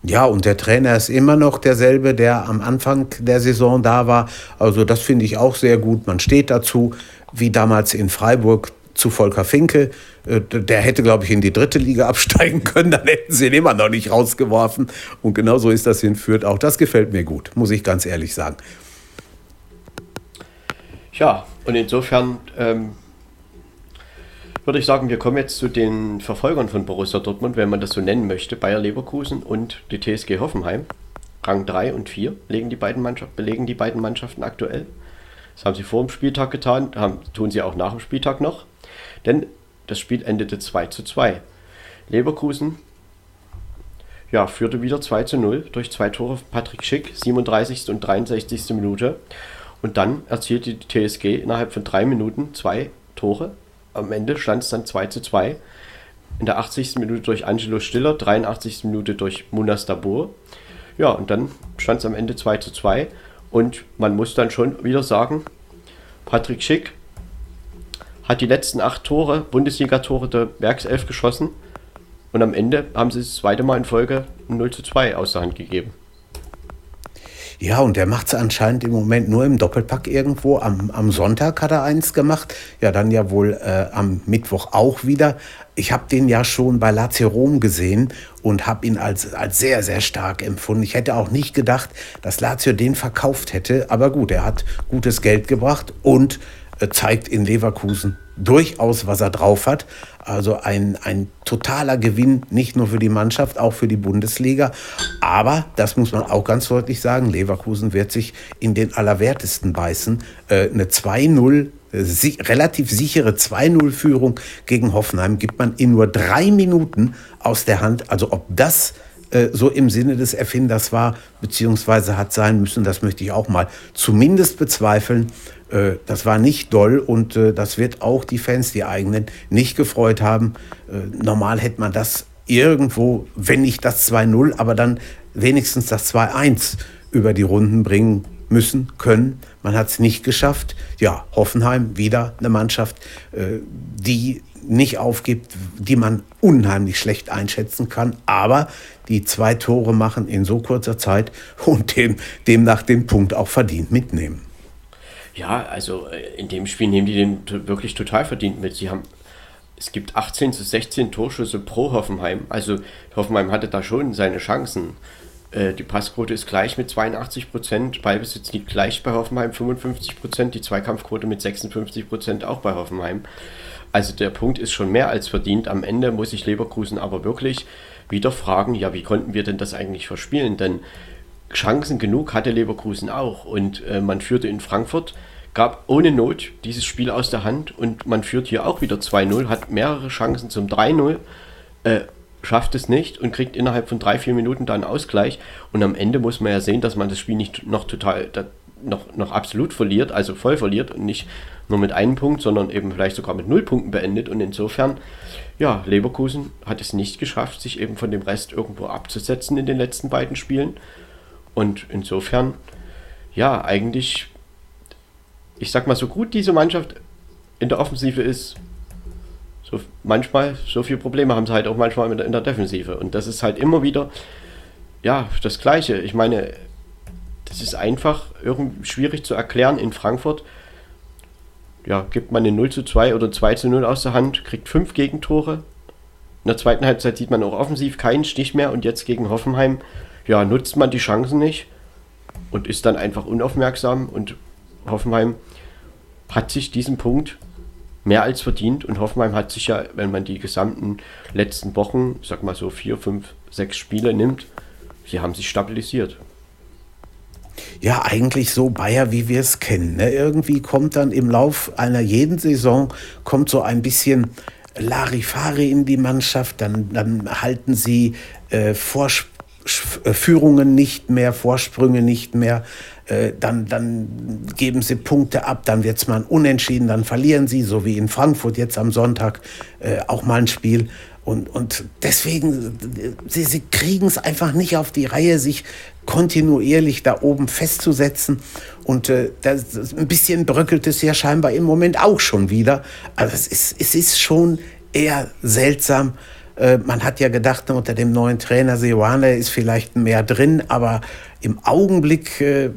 Ja, und der Trainer ist immer noch derselbe, der am Anfang der Saison da war. Also das finde ich auch sehr gut. Man steht dazu, wie damals in Freiburg zu Volker Finke. Äh, der hätte, glaube ich, in die dritte Liga absteigen können. Dann hätten sie ihn immer noch nicht rausgeworfen. Und genauso ist das in Fürth auch. Das gefällt mir gut, muss ich ganz ehrlich sagen. Ja, und insofern ähm, würde ich sagen, wir kommen jetzt zu den Verfolgern von Borussia Dortmund, wenn man das so nennen möchte. Bayer Leverkusen und die TSG Hoffenheim. Rang 3 und 4 legen die beiden Mannschaften, belegen die beiden Mannschaften aktuell. Das haben sie vor dem Spieltag getan, haben, tun sie auch nach dem Spieltag noch. Denn das Spiel endete 2 zu 2. Leverkusen ja, führte wieder 2 zu 0 durch zwei Tore von Patrick Schick, 37. und 63. Minute. Und dann erzielte die TSG innerhalb von drei Minuten zwei Tore am Ende stand es dann 2 zu 2. In der 80. Minute durch Angelo Stiller, 83. Minute durch Munas Dabur. Ja, und dann stand es am Ende 2 zu 2. Und man muss dann schon wieder sagen, Patrick Schick hat die letzten acht Tore, Bundesliga-Tore der Werkself geschossen. Und am Ende haben sie das zweite Mal in Folge 0 zu 2 aus der Hand gegeben. Ja, und der macht es anscheinend im Moment nur im Doppelpack irgendwo. Am, am Sonntag hat er eins gemacht. Ja, dann ja wohl äh, am Mittwoch auch wieder. Ich habe den ja schon bei Lazio Rom gesehen und habe ihn als, als sehr, sehr stark empfunden. Ich hätte auch nicht gedacht, dass Lazio den verkauft hätte. Aber gut, er hat gutes Geld gebracht und zeigt in Leverkusen durchaus, was er drauf hat. Also ein, ein totaler Gewinn, nicht nur für die Mannschaft, auch für die Bundesliga. Aber, das muss man auch ganz deutlich sagen, Leverkusen wird sich in den Allerwertesten beißen. Äh, eine 2-0 si relativ sichere 2-0-Führung gegen Hoffenheim gibt man in nur drei Minuten aus der Hand. Also ob das äh, so im Sinne des Erfinders war, beziehungsweise hat sein müssen, das möchte ich auch mal zumindest bezweifeln. Äh, das war nicht doll und äh, das wird auch die Fans, die eigenen, nicht gefreut haben. normal hätte man das irgendwo, wenn nicht das 2-0, aber dann wenigstens das 2-1 über die Runden bringen müssen, können. Man hat es nicht geschafft. Ja, Hoffenheim wieder eine Mannschaft, die nicht aufgibt, die man unheimlich schlecht einschätzen kann, aber die zwei Tore machen in so kurzer Zeit und dem, demnach den Punkt auch verdient mitnehmen. Ja, also äh, in dem Spiel nehmen die den wirklich total verdient mit. Sie haben, es gibt 18 zu 16 Torschüsse pro Hoffenheim. Also Hoffenheim hatte da schon seine Chancen. Äh, die Passquote ist gleich mit 82 Prozent, Ballbesitz liegt gleich bei Hoffenheim 55 Prozent, die Zweikampfquote mit 56 Prozent auch bei Hoffenheim. Also der Punkt ist schon mehr als verdient. Am Ende muss ich Leverkusen aber wirklich wieder fragen, ja, wie konnten wir denn das eigentlich verspielen? Denn Chancen genug hatte Leverkusen auch. Und äh, man führte in Frankfurt, gab ohne Not dieses Spiel aus der Hand und man führt hier auch wieder 2-0, hat mehrere Chancen zum 3-0, äh, schafft es nicht und kriegt innerhalb von drei, vier Minuten dann Ausgleich. Und am Ende muss man ja sehen, dass man das Spiel nicht noch total, da, noch, noch absolut verliert, also voll verliert und nicht nur mit einem Punkt, sondern eben vielleicht sogar mit null Punkten beendet. Und insofern, ja, Leverkusen hat es nicht geschafft, sich eben von dem Rest irgendwo abzusetzen in den letzten beiden Spielen. Und insofern, ja, eigentlich, ich sag mal, so gut diese Mannschaft in der Offensive ist, so manchmal, so viele Probleme haben sie halt auch manchmal in der Defensive. Und das ist halt immer wieder, ja, das Gleiche. Ich meine, das ist einfach irgendwie schwierig zu erklären in Frankfurt ja, gibt man eine 0 zu 2 oder 2 zu 0 aus der Hand, kriegt fünf Gegentore. In der zweiten Halbzeit sieht man auch offensiv keinen Stich mehr und jetzt gegen Hoffenheim, ja, nutzt man die Chancen nicht und ist dann einfach unaufmerksam und Hoffenheim hat sich diesen Punkt mehr als verdient und Hoffenheim hat sich ja, wenn man die gesamten letzten Wochen, sag mal so vier, fünf, sechs Spiele nimmt, sie haben sich stabilisiert ja eigentlich so Bayer, wie wir es kennen. Ne? Irgendwie kommt dann im Lauf einer jeden Saison kommt so ein bisschen Larifari in die Mannschaft, dann, dann halten sie äh, Vors äh, Führungen nicht mehr, Vorsprünge nicht mehr, äh, dann, dann geben sie Punkte ab, dann wird es mal unentschieden, dann verlieren sie, so wie in Frankfurt jetzt am Sonntag äh, auch mal ein Spiel. Und, und deswegen, sie, sie kriegen es einfach nicht auf die Reihe, sich kontinuierlich da oben festzusetzen. Und äh, das, ein bisschen bröckelt es ja scheinbar im Moment auch schon wieder. Also es ist, es ist schon eher seltsam. Äh, man hat ja gedacht, unter dem neuen Trainer Seoane ist vielleicht mehr drin, aber im Augenblick äh,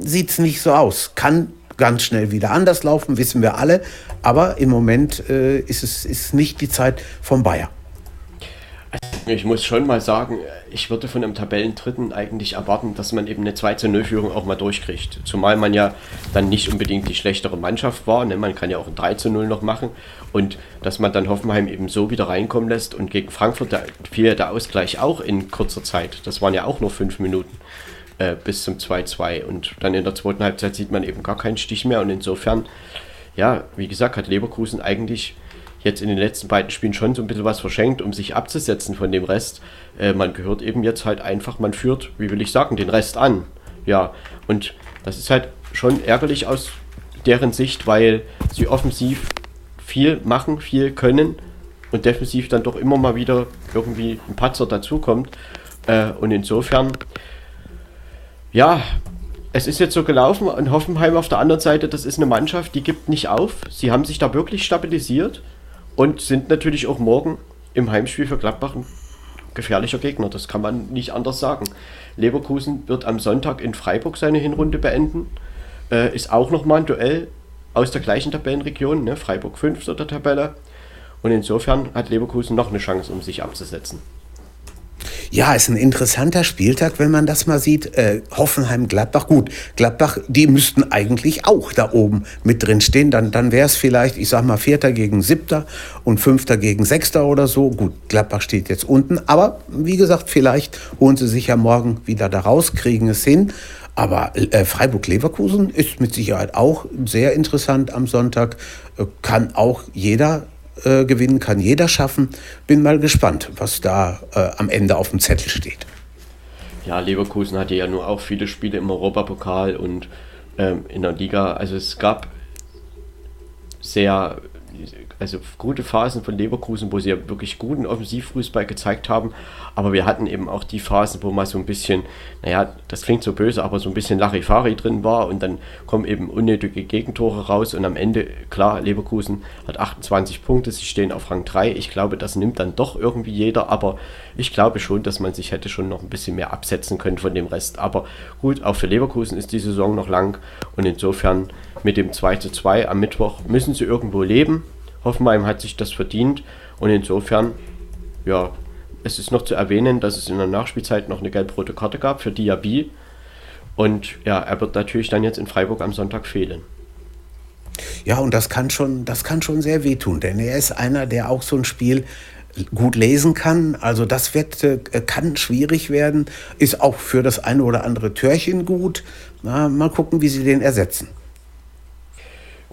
sieht es nicht so aus. Kann ganz schnell wieder anders laufen, wissen wir alle. Aber im Moment äh, ist es ist nicht die Zeit vom Bayer. Ich muss schon mal sagen, ich würde von einem Tabellendritten eigentlich erwarten, dass man eben eine 2 zu 0 Führung auch mal durchkriegt. Zumal man ja dann nicht unbedingt die schlechtere Mannschaft war. Ne? Man kann ja auch ein 3 zu 0 noch machen. Und dass man dann Hoffenheim eben so wieder reinkommen lässt. Und gegen Frankfurt fiel der Ausgleich auch in kurzer Zeit. Das waren ja auch nur fünf Minuten äh, bis zum 2-2. Und dann in der zweiten Halbzeit sieht man eben gar keinen Stich mehr. Und insofern, ja, wie gesagt, hat Leverkusen eigentlich jetzt in den letzten beiden Spielen schon so ein bisschen was verschenkt, um sich abzusetzen von dem Rest. Äh, man gehört eben jetzt halt einfach, man führt, wie will ich sagen, den Rest an. Ja, und das ist halt schon ärgerlich aus deren Sicht, weil sie offensiv viel machen, viel können und defensiv dann doch immer mal wieder irgendwie ein Patzer dazukommt. Äh, und insofern, ja, es ist jetzt so gelaufen und Hoffenheim auf der anderen Seite, das ist eine Mannschaft, die gibt nicht auf. Sie haben sich da wirklich stabilisiert und sind natürlich auch morgen im Heimspiel für Gladbach ein gefährlicher Gegner. Das kann man nicht anders sagen. Leverkusen wird am Sonntag in Freiburg seine Hinrunde beenden. Äh, ist auch nochmal ein Duell aus der gleichen Tabellenregion. Ne? Freiburg 5. der Tabelle. Und insofern hat Leverkusen noch eine Chance, um sich abzusetzen. Ja, ist ein interessanter Spieltag, wenn man das mal sieht. Äh, Hoffenheim, Gladbach, gut. Gladbach, die müssten eigentlich auch da oben mit drin stehen. Dann, dann wäre es vielleicht, ich sag mal, Vierter gegen Siebter und Fünfter gegen Sechster oder so. Gut, Gladbach steht jetzt unten. Aber wie gesagt, vielleicht holen sie sich ja morgen wieder da raus, kriegen es hin. Aber äh, Freiburg-Leverkusen ist mit Sicherheit auch sehr interessant am Sonntag. Äh, kann auch jeder äh, gewinnen, kann jeder schaffen. Bin mal gespannt, was da äh, am Ende auf dem Zettel steht. Ja, Leverkusen hatte ja nur auch viele Spiele im Europapokal und ähm, in der Liga. Also es gab sehr also gute Phasen von Leverkusen, wo sie ja wirklich guten Offensivfußball gezeigt haben. Aber wir hatten eben auch die Phasen, wo mal so ein bisschen, naja, das klingt so böse, aber so ein bisschen Larifari drin war und dann kommen eben unnötige Gegentore raus und am Ende, klar, Leverkusen hat 28 Punkte, sie stehen auf Rang 3. Ich glaube, das nimmt dann doch irgendwie jeder, aber ich glaube schon, dass man sich hätte schon noch ein bisschen mehr absetzen können von dem Rest. Aber gut, auch für Leverkusen ist die Saison noch lang und insofern mit dem 2 zu 2 am Mittwoch müssen sie irgendwo leben. Hoffenheim hat sich das verdient und insofern, ja, es ist noch zu erwähnen, dass es in der Nachspielzeit noch eine gelb-rote Karte gab für Diaby und ja, er wird natürlich dann jetzt in Freiburg am Sonntag fehlen. Ja, und das kann schon, das kann schon sehr wehtun, denn er ist einer, der auch so ein Spiel gut lesen kann. Also das wird, äh, kann schwierig werden, ist auch für das eine oder andere Türchen gut. Na, mal gucken, wie sie den ersetzen.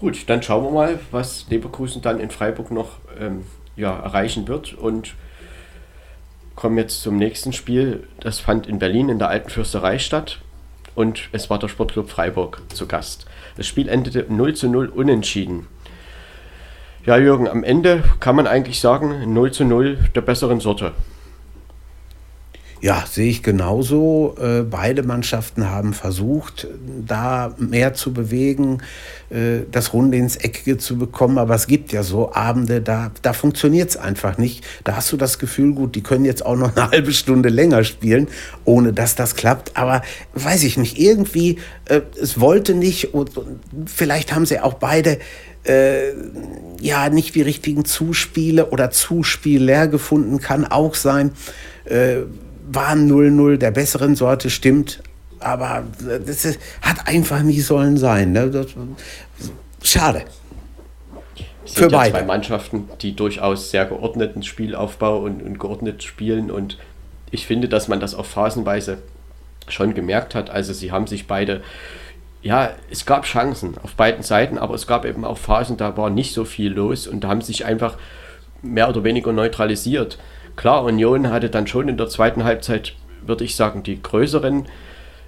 Gut, dann schauen wir mal, was Leverkusen dann in Freiburg noch ähm, ja, erreichen wird und kommen jetzt zum nächsten Spiel. Das fand in Berlin in der Alten Fürsterei statt und es war der Sportclub Freiburg zu Gast. Das Spiel endete 0 zu 0 unentschieden. Ja, Jürgen, am Ende kann man eigentlich sagen, 0 zu 0 der besseren Sorte. Ja, sehe ich genauso. Äh, beide Mannschaften haben versucht, da mehr zu bewegen, äh, das Runde ins Eckige zu bekommen. Aber es gibt ja so Abende, da, da funktioniert es einfach nicht. Da hast du das Gefühl, gut, die können jetzt auch noch eine halbe Stunde länger spielen, ohne dass das klappt. Aber weiß ich nicht, irgendwie, äh, es wollte nicht. Und, vielleicht haben sie auch beide äh, ja nicht die richtigen Zuspiele oder Zuspieler gefunden, kann auch sein. Äh, war 0-0 der besseren Sorte, stimmt. Aber das ist, hat einfach nicht sollen sein. Ne? Das, schade. Es sind Für ja beide. zwei Mannschaften, die durchaus sehr geordneten Spielaufbau und, und geordnet spielen. Und ich finde, dass man das auch phasenweise schon gemerkt hat. Also sie haben sich beide, ja, es gab Chancen auf beiden Seiten, aber es gab eben auch Phasen, da war nicht so viel los und da haben sich einfach mehr oder weniger neutralisiert. Klar, Union hatte dann schon in der zweiten Halbzeit, würde ich sagen, die größeren,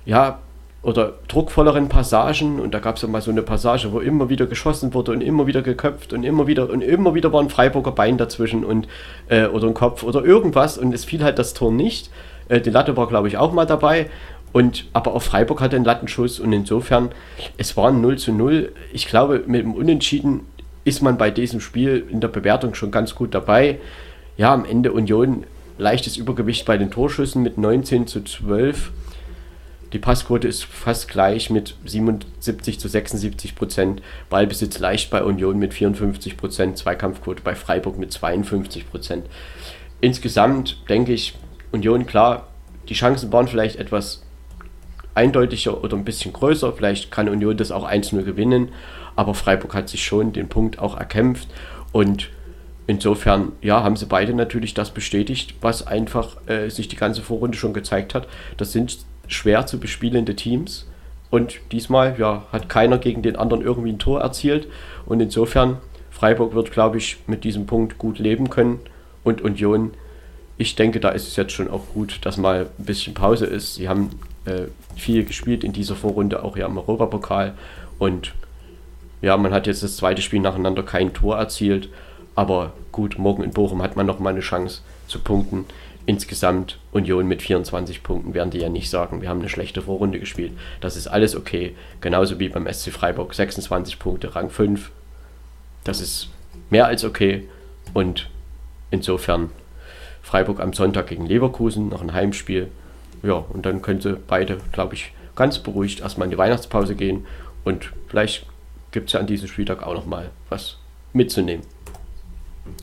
ja, oder druckvolleren Passagen. Und da gab es ja mal so eine Passage, wo immer wieder geschossen wurde und immer wieder geköpft und immer wieder und immer wieder war ein Freiburger Bein dazwischen und äh, oder ein Kopf oder irgendwas. Und es fiel halt das Tor nicht. Äh, die Latte war glaube ich auch mal dabei. Und aber auch Freiburg hatte einen Lattenschuss und insofern es war ein 0 zu 0. Ich glaube mit dem Unentschieden ist man bei diesem Spiel in der Bewertung schon ganz gut dabei ja, am Ende Union leichtes Übergewicht bei den Torschüssen mit 19 zu 12. Die Passquote ist fast gleich mit 77 zu 76 Prozent. Ballbesitz leicht bei Union mit 54 Prozent. Zweikampfquote bei Freiburg mit 52 Prozent. Insgesamt denke ich, Union, klar, die Chancen waren vielleicht etwas eindeutiger oder ein bisschen größer. Vielleicht kann Union das auch 1-0 gewinnen. Aber Freiburg hat sich schon den Punkt auch erkämpft. Und insofern, ja, haben sie beide natürlich das bestätigt, was einfach äh, sich die ganze Vorrunde schon gezeigt hat. Das sind schwer zu bespielende Teams. Und diesmal, ja, hat keiner gegen den anderen irgendwie ein Tor erzielt. Und insofern, Freiburg wird, glaube ich, mit diesem Punkt gut leben können. Und Union, ich denke, da ist es jetzt schon auch gut, dass mal ein bisschen Pause ist. Sie haben äh, viel gespielt in dieser Vorrunde, auch hier im Europapokal. Und ja, man hat jetzt das zweite Spiel nacheinander kein Tor erzielt. Aber gut, morgen in Bochum hat man noch mal eine Chance zu punkten. Insgesamt Union mit 24 Punkten werden die ja nicht sagen, wir haben eine schlechte Vorrunde gespielt. Das ist alles okay. Genauso wie beim SC Freiburg 26 Punkte, Rang 5. Das ist mehr als okay. Und insofern Freiburg am Sonntag gegen Leverkusen, noch ein Heimspiel. Ja, und dann können sie beide, glaube ich, ganz beruhigt erstmal in die Weihnachtspause gehen. Und vielleicht gibt es ja an diesem Spieltag auch noch mal was mitzunehmen.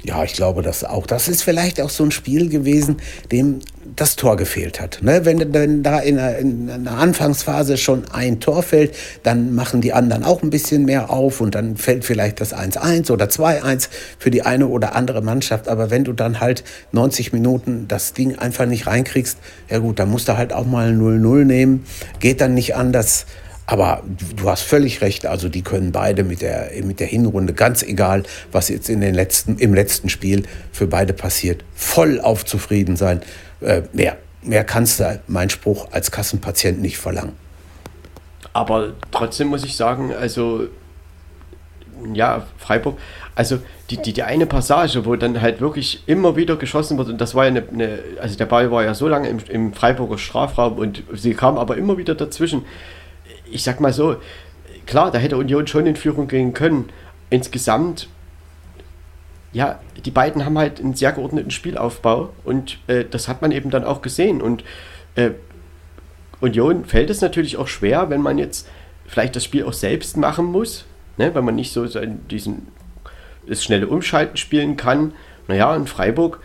Ja, ich glaube das auch. Das ist vielleicht auch so ein Spiel gewesen, dem das Tor gefehlt hat. Ne? Wenn, wenn da in einer, in einer, Anfangsphase schon ein Tor fällt, dann machen die anderen auch ein bisschen mehr auf und dann fällt vielleicht das 1-1 oder 2-1 für die eine oder andere Mannschaft. Aber wenn du dann halt 90 Minuten das Ding einfach nicht reinkriegst, ja gut, dann musst du halt auch mal 0-0 nehmen. Geht dann nicht anders. Aber du hast völlig recht, also die können beide mit der, mit der Hinrunde, ganz egal, was jetzt in den letzten, im letzten Spiel für beide passiert, voll auf zufrieden sein. Äh, mehr, mehr kannst du, mein Spruch, als Kassenpatient nicht verlangen. Aber trotzdem muss ich sagen, also ja, Freiburg, also die, die, die eine Passage, wo dann halt wirklich immer wieder geschossen wird, und das war ja eine, eine also der Ball war ja so lange im, im Freiburger Strafraum und sie kam aber immer wieder dazwischen ich sag mal so, klar, da hätte Union schon in Führung gehen können. Insgesamt, ja, die beiden haben halt einen sehr geordneten Spielaufbau und äh, das hat man eben dann auch gesehen. Und äh, Union fällt es natürlich auch schwer, wenn man jetzt vielleicht das Spiel auch selbst machen muss, ne, weil man nicht so, so diesen das schnelle Umschalten spielen kann. Naja, in Freiburg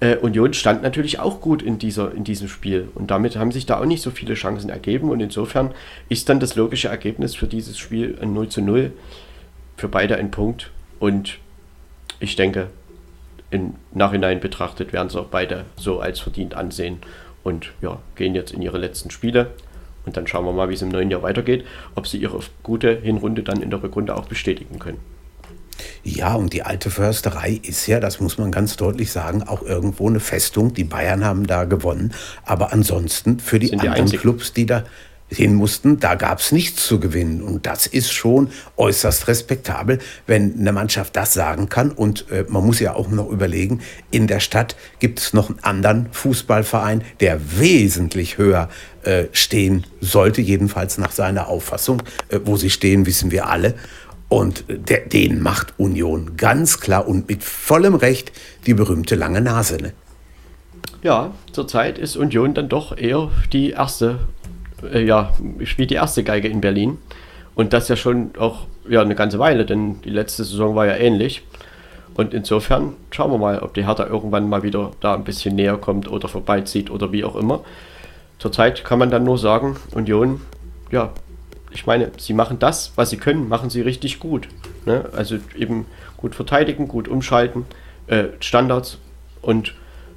äh, Union stand natürlich auch gut in, dieser, in diesem Spiel. Und damit haben sich da auch nicht so viele Chancen ergeben. Und insofern ist dann das logische Ergebnis für dieses Spiel ein 0 zu 0 für beide ein Punkt. Und ich denke, im Nachhinein betrachtet werden sie auch beide so als verdient ansehen und ja, gehen jetzt in ihre letzten Spiele. Und dann schauen wir mal, wie es im neuen Jahr weitergeht, ob sie ihre gute Hinrunde dann in der Rückrunde auch bestätigen können. Ja, und die alte Försterei ist ja, das muss man ganz deutlich sagen, auch irgendwo eine Festung. Die Bayern haben da gewonnen. Aber ansonsten für die Sind anderen die Clubs, die da hin mussten, da gab es nichts zu gewinnen. Und das ist schon äußerst respektabel, wenn eine Mannschaft das sagen kann. Und äh, man muss ja auch noch überlegen, in der Stadt gibt es noch einen anderen Fußballverein, der wesentlich höher äh, stehen sollte, jedenfalls nach seiner Auffassung. Äh, wo sie stehen, wissen wir alle. Und der, den macht Union ganz klar und mit vollem Recht die berühmte lange Nase. Ne? Ja, zurzeit ist Union dann doch eher die erste, äh, ja, spielt die erste Geige in Berlin. Und das ja schon auch ja, eine ganze Weile, denn die letzte Saison war ja ähnlich. Und insofern schauen wir mal, ob die Hertha irgendwann mal wieder da ein bisschen näher kommt oder vorbeizieht oder wie auch immer. Zurzeit kann man dann nur sagen, Union, ja, ich meine, sie machen das, was sie können, machen sie richtig gut. Ne? Also eben gut verteidigen, gut umschalten, äh, Standards und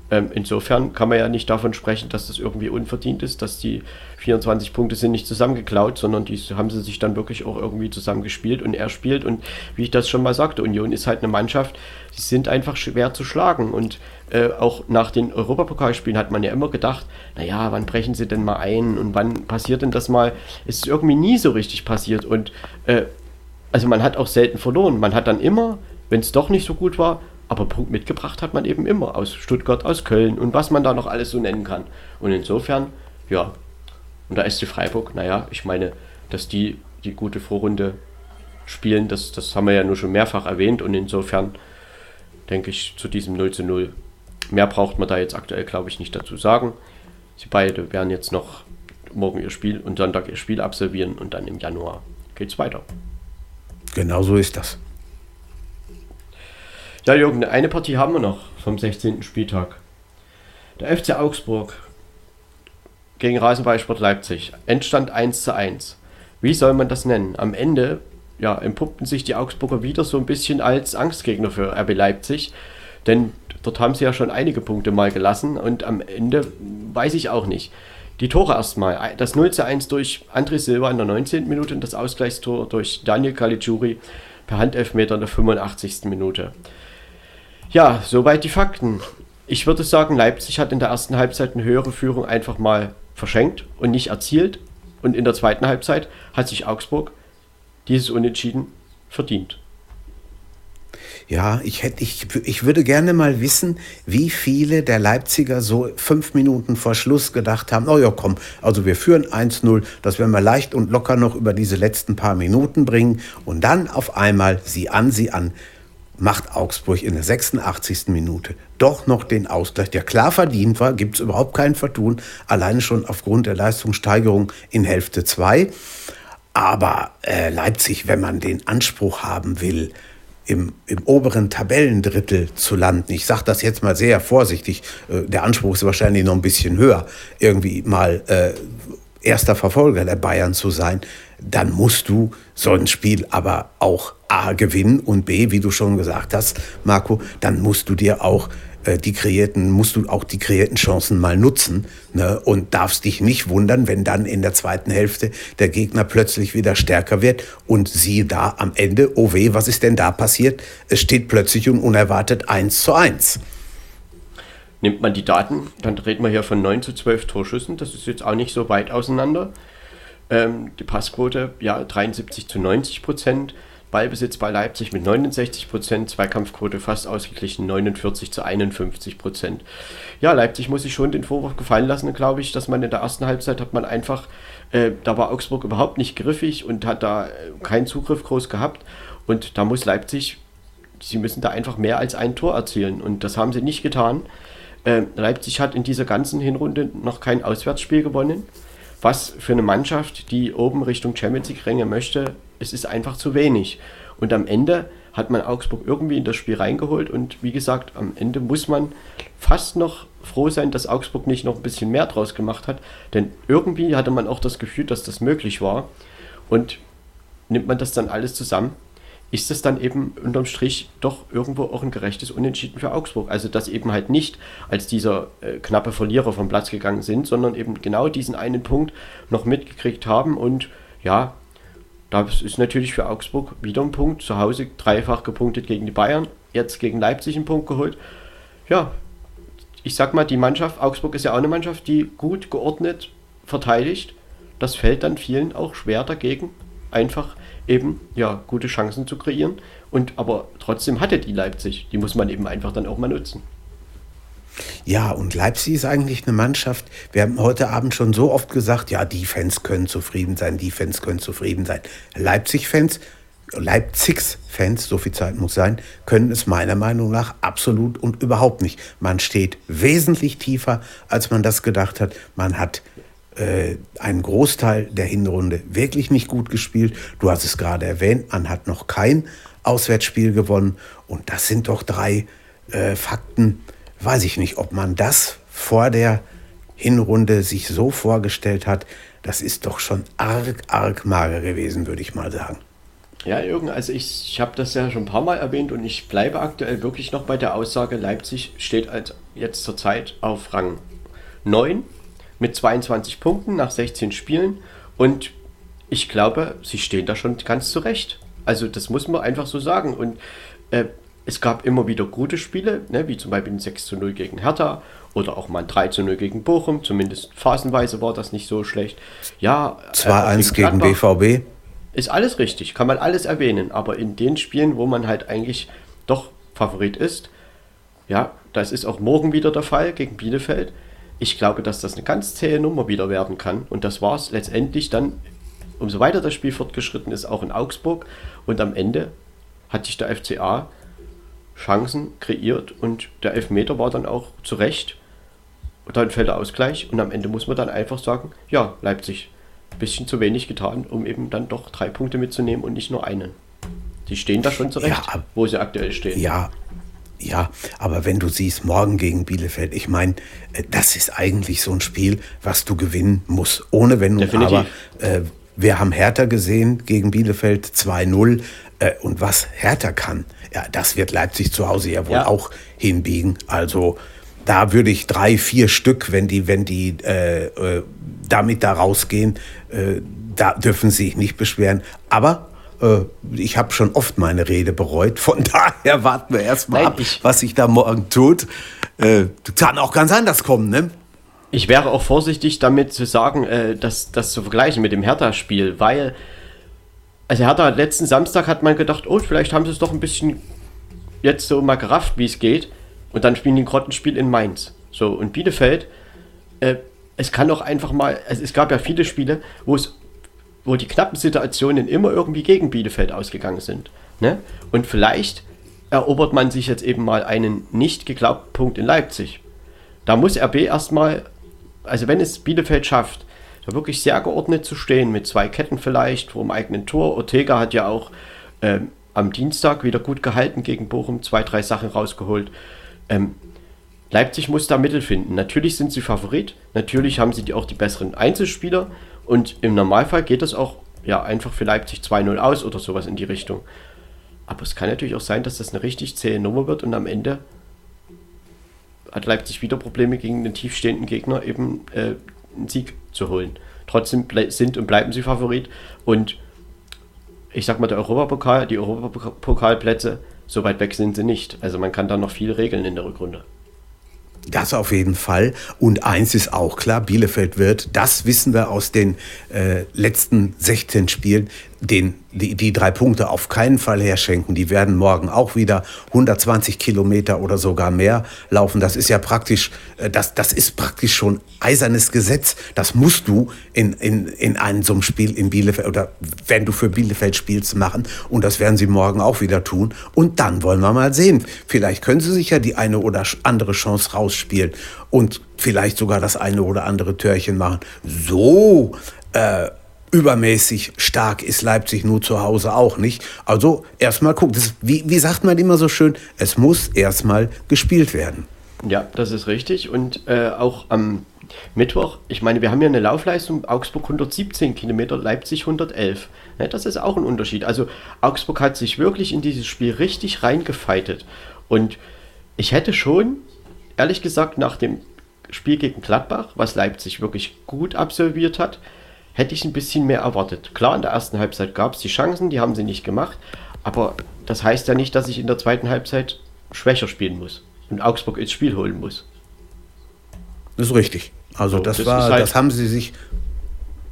ähm, insofern kann man ja nicht davon sprechen, dass das irgendwie unverdient ist, dass die 24 Punkte sind nicht zusammengeklaut, sondern die haben sie sich dann wirklich auch irgendwie zusammengespielt und er spielt. Und wie ich das schon mal sagte, Union ist halt eine Mannschaft, die sind einfach schwer zu schlagen. Und äh, auch nach den Europapokalspielen hat man ja immer gedacht, naja, wann brechen sie denn mal ein und wann passiert denn das mal? Es ist irgendwie nie so richtig passiert. Und äh, also man hat auch selten verloren. Man hat dann immer, wenn es doch nicht so gut war, aber Punkt mitgebracht hat man eben immer aus Stuttgart, aus Köln und was man da noch alles so nennen kann. Und insofern, ja, und da SC Freiburg, naja, ich meine, dass die die gute Vorrunde spielen, das, das haben wir ja nur schon mehrfach erwähnt und insofern denke ich zu diesem 0 zu 0. Mehr braucht man da jetzt aktuell, glaube ich, nicht dazu sagen. Sie beide werden jetzt noch morgen ihr Spiel und Sonntag ihr Spiel absolvieren und dann im Januar geht es weiter. Genau so ist das. Ja, Jürgen, eine Partie haben wir noch vom 16. Spieltag. Der FC Augsburg gegen Rasenballsport Leipzig. Endstand 1 zu 1. Wie soll man das nennen? Am Ende ja, empuppten sich die Augsburger wieder so ein bisschen als Angstgegner für RB Leipzig. Denn dort haben sie ja schon einige Punkte mal gelassen und am Ende weiß ich auch nicht. Die Tore erstmal. Das 0 zu 1 durch André Silva in der 19. Minute und das Ausgleichstor durch Daniel Caligiuri per Handelfmeter in der 85. Minute. Ja, soweit die Fakten. Ich würde sagen, Leipzig hat in der ersten Halbzeit eine höhere Führung einfach mal verschenkt und nicht erzielt. Und in der zweiten Halbzeit hat sich Augsburg dieses Unentschieden verdient. Ja, ich, hätte, ich, ich würde gerne mal wissen, wie viele der Leipziger so fünf Minuten vor Schluss gedacht haben, oh ja, komm, also wir führen 1-0, das werden wir leicht und locker noch über diese letzten paar Minuten bringen und dann auf einmal sie an, sie an macht Augsburg in der 86. Minute doch noch den Ausgleich, der klar verdient war, gibt es überhaupt kein Vertun, alleine schon aufgrund der Leistungssteigerung in Hälfte 2. Aber äh, Leipzig, wenn man den Anspruch haben will, im, im oberen Tabellendrittel zu landen. Ich sage das jetzt mal sehr vorsichtig. Äh, der Anspruch ist wahrscheinlich noch ein bisschen höher, irgendwie mal äh, erster Verfolger der Bayern zu sein. Dann musst du so ein Spiel aber auch A gewinnen und B, wie du schon gesagt hast, Marco, dann musst du dir auch äh, die kreierten, musst du auch die kreierten Chancen mal nutzen ne? und darfst dich nicht wundern, wenn dann in der zweiten Hälfte der Gegner plötzlich wieder stärker wird und siehe da am Ende, oh weh, was ist denn da passiert? Es steht plötzlich und unerwartet 1 zu 1. Nimmt man die Daten, dann reden wir hier von 9 zu 12 Torschüssen, das ist jetzt auch nicht so weit auseinander. Ähm, die Passquote, ja, 73 zu 90 Prozent. Ballbesitz bei Leipzig mit 69 Prozent, Zweikampfquote fast ausgeglichen 49 zu 51 Prozent. Ja, Leipzig muss sich schon den Vorwurf gefallen lassen, glaube ich, dass man in der ersten Halbzeit hat man einfach, äh, da war Augsburg überhaupt nicht griffig und hat da äh, keinen Zugriff groß gehabt und da muss Leipzig, sie müssen da einfach mehr als ein Tor erzielen und das haben sie nicht getan. Äh, Leipzig hat in dieser ganzen Hinrunde noch kein Auswärtsspiel gewonnen was für eine Mannschaft, die oben Richtung Champions League rängen möchte, es ist einfach zu wenig. Und am Ende hat man Augsburg irgendwie in das Spiel reingeholt und wie gesagt, am Ende muss man fast noch froh sein, dass Augsburg nicht noch ein bisschen mehr draus gemacht hat, denn irgendwie hatte man auch das Gefühl, dass das möglich war und nimmt man das dann alles zusammen, ist es dann eben unterm Strich doch irgendwo auch ein gerechtes Unentschieden für Augsburg. Also dass eben halt nicht als dieser äh, knappe Verlierer vom Platz gegangen sind, sondern eben genau diesen einen Punkt noch mitgekriegt haben. Und ja, das ist natürlich für Augsburg wieder ein Punkt. Zu Hause dreifach gepunktet gegen die Bayern, jetzt gegen Leipzig einen Punkt geholt. Ja, ich sag mal, die Mannschaft, Augsburg ist ja auch eine Mannschaft, die gut geordnet verteidigt. Das fällt dann vielen auch schwer dagegen, einfach eben ja gute Chancen zu kreieren. Und aber trotzdem hatte die Leipzig. Die muss man eben einfach dann auch mal nutzen. Ja, und Leipzig ist eigentlich eine Mannschaft. Wir haben heute Abend schon so oft gesagt, ja, die Fans können zufrieden sein, die Fans können zufrieden sein. Leipzig-Fans, Leipzigs-Fans, so viel Zeit muss sein, können es meiner Meinung nach absolut und überhaupt nicht. Man steht wesentlich tiefer, als man das gedacht hat. Man hat äh, einen Großteil der Hinrunde wirklich nicht gut gespielt. Du hast es gerade erwähnt, man hat noch kein Auswärtsspiel gewonnen. Und das sind doch drei äh, Fakten. Weiß ich nicht, ob man das vor der Hinrunde sich so vorgestellt hat. Das ist doch schon arg, arg mager gewesen, würde ich mal sagen. Ja, Jürgen, also ich, ich habe das ja schon ein paar Mal erwähnt und ich bleibe aktuell wirklich noch bei der Aussage, Leipzig steht als jetzt zurzeit auf Rang 9 mit 22 Punkten nach 16 Spielen und ich glaube, sie stehen da schon ganz zurecht. Also das muss man einfach so sagen. Und äh, es gab immer wieder gute Spiele, ne, wie zum Beispiel ein 6 zu 0 gegen Hertha oder auch mal ein 3 zu 0 gegen Bochum. Zumindest phasenweise war das nicht so schlecht. Ja, 2-1 äh, gegen BVB. Ist alles richtig, kann man alles erwähnen. Aber in den Spielen, wo man halt eigentlich doch Favorit ist, ja, das ist auch morgen wieder der Fall gegen Bielefeld ich glaube, dass das eine ganz zähe Nummer wieder werden kann. Und das war es letztendlich dann, umso weiter das Spiel fortgeschritten ist, auch in Augsburg. Und am Ende hat sich der FCA Chancen kreiert und der Elfmeter war dann auch zu Recht. Und dann fällt der Ausgleich und am Ende muss man dann einfach sagen, ja, Leipzig, ein bisschen zu wenig getan, um eben dann doch drei Punkte mitzunehmen und nicht nur einen. Die stehen da schon zurecht, ja, wo sie aktuell stehen. Ja, ja, aber wenn du siehst, morgen gegen Bielefeld, ich meine, äh, das ist eigentlich so ein Spiel, was du gewinnen musst. Ohne Wenn und Aber. Äh, wir haben Hertha gesehen gegen Bielefeld 2-0. Äh, und was Hertha kann, ja, das wird Leipzig zu Hause ja wohl ja. auch hinbiegen. Also da würde ich drei, vier Stück, wenn die, wenn die äh, äh damit da rausgehen, äh, da dürfen sie sich nicht beschweren. Aber ich habe schon oft meine Rede bereut. Von daher warten wir erstmal ab, was sich da morgen tut. Äh, kann auch ganz anders kommen, ne? Ich wäre auch vorsichtig damit zu sagen, äh, dass das zu vergleichen mit dem Hertha-Spiel, weil also Hertha letzten Samstag hat man gedacht, oh, vielleicht haben sie es doch ein bisschen jetzt so mal gerafft, wie es geht. Und dann spielen die ein Grottenspiel in Mainz. So, und Bielefeld, äh, es kann doch einfach mal, also es gab ja viele Spiele, wo es wo die knappen Situationen immer irgendwie gegen Bielefeld ausgegangen sind. Ne? Und vielleicht erobert man sich jetzt eben mal einen nicht geglaubten Punkt in Leipzig. Da muss RB erstmal, also wenn es Bielefeld schafft, da wirklich sehr geordnet zu stehen, mit zwei Ketten vielleicht vor dem eigenen Tor. Ortega hat ja auch ähm, am Dienstag wieder gut gehalten gegen Bochum, zwei, drei Sachen rausgeholt. Ähm, Leipzig muss da Mittel finden. Natürlich sind sie Favorit, natürlich haben sie auch die besseren Einzelspieler und im Normalfall geht das auch ja, einfach für Leipzig 2-0 aus oder sowas in die Richtung. Aber es kann natürlich auch sein, dass das eine richtig zähe Nummer wird und am Ende hat Leipzig wieder Probleme gegen den tiefstehenden Gegner eben äh, einen Sieg zu holen. Trotzdem sind und bleiben sie Favorit und ich sag mal, der Europapokal, die Europapokalplätze, so weit weg sind sie nicht. Also man kann da noch viel regeln in der Rückrunde. Das auf jeden Fall. Und eins ist auch klar, Bielefeld wird, das wissen wir aus den äh, letzten 16 Spielen, den, die, die drei Punkte auf keinen Fall herschenken. Die werden morgen auch wieder 120 Kilometer oder sogar mehr laufen. Das ist ja praktisch, äh, das, das ist praktisch schon eisernes Gesetz. Das musst du in, in, in einem so einem Spiel in Bielefeld oder wenn du für Bielefeld spielst machen. Und das werden sie morgen auch wieder tun. Und dann wollen wir mal sehen. Vielleicht können sie sich ja die eine oder andere Chance rausspielen und vielleicht sogar das eine oder andere Törchen machen. So, äh, übermäßig stark ist Leipzig nur zu Hause auch nicht. Also erstmal gucken. Das, wie, wie sagt man immer so schön, es muss erstmal gespielt werden. Ja, das ist richtig. Und äh, auch am Mittwoch, ich meine, wir haben ja eine Laufleistung, Augsburg 117 Kilometer, Leipzig 111. Ne, das ist auch ein Unterschied. Also Augsburg hat sich wirklich in dieses Spiel richtig reingefeitet. Und ich hätte schon, ehrlich gesagt, nach dem Spiel gegen Gladbach, was Leipzig wirklich gut absolviert hat, hätte ich ein bisschen mehr erwartet. Klar, in der ersten Halbzeit gab es die Chancen, die haben sie nicht gemacht, aber das heißt ja nicht, dass ich in der zweiten Halbzeit schwächer spielen muss und Augsburg ins Spiel holen muss. Das ist richtig. Also so, das, das war, halt, das haben sie sich.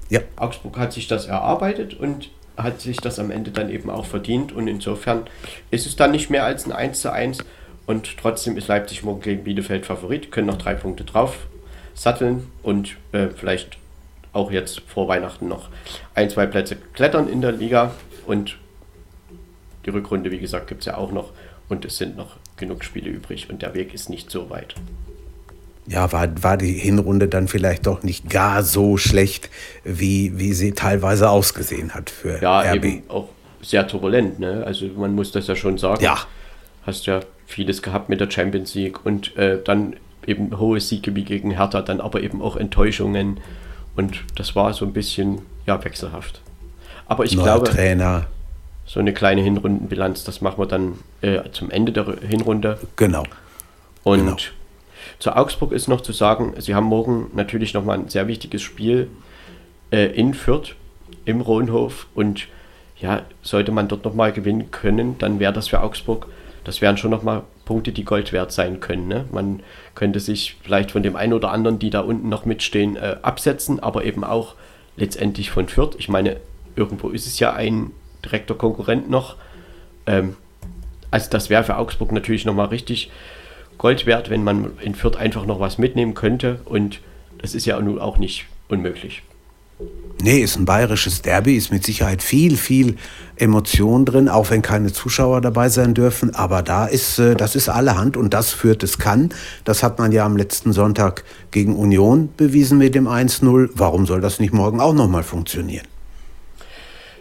Ja. Augsburg hat sich das erarbeitet und hat sich das am Ende dann eben auch verdient und insofern ist es dann nicht mehr als ein 1 zu 1 und trotzdem ist Leipzig morgen gegen Bielefeld Favorit, können noch drei Punkte drauf satteln und äh, vielleicht auch jetzt vor Weihnachten noch ein, zwei Plätze klettern in der Liga und die Rückrunde, wie gesagt, gibt es ja auch noch und es sind noch genug Spiele übrig und der Weg ist nicht so weit. Ja, war, war die Hinrunde dann vielleicht doch nicht gar so schlecht, wie, wie sie teilweise ausgesehen hat für ja, RB. Eben auch sehr turbulent, ne? Also man muss das ja schon sagen. Ja. Hast ja vieles gehabt mit der Champions League und äh, dann eben hohe Siege wie gegen Hertha, dann aber eben auch Enttäuschungen und das war so ein bisschen ja, wechselhaft. Aber ich Neuer glaube, Trainer. so eine kleine Hinrundenbilanz, das machen wir dann äh, zum Ende der Hinrunde. Genau. Und genau. zu Augsburg ist noch zu sagen, sie haben morgen natürlich nochmal ein sehr wichtiges Spiel äh, in Fürth im Rohnhof. Und ja, sollte man dort nochmal gewinnen können, dann wäre das für Augsburg, das wären schon nochmal Punkte, die Gold wert sein können. Ne? Man könnte sich vielleicht von dem einen oder anderen, die da unten noch mitstehen, äh, absetzen, aber eben auch letztendlich von Fürth. Ich meine, irgendwo ist es ja ein direkter Konkurrent noch. Ähm, also das wäre für Augsburg natürlich nochmal richtig Gold wert, wenn man in Fürth einfach noch was mitnehmen könnte. Und das ist ja nun auch nicht unmöglich. Nee, ist ein bayerisches Derby, ist mit Sicherheit viel, viel Emotion drin, auch wenn keine Zuschauer dabei sein dürfen. Aber da ist, äh, das ist allerhand und das führt es kann. Das hat man ja am letzten Sonntag gegen Union bewiesen mit dem 1-0. Warum soll das nicht morgen auch nochmal funktionieren?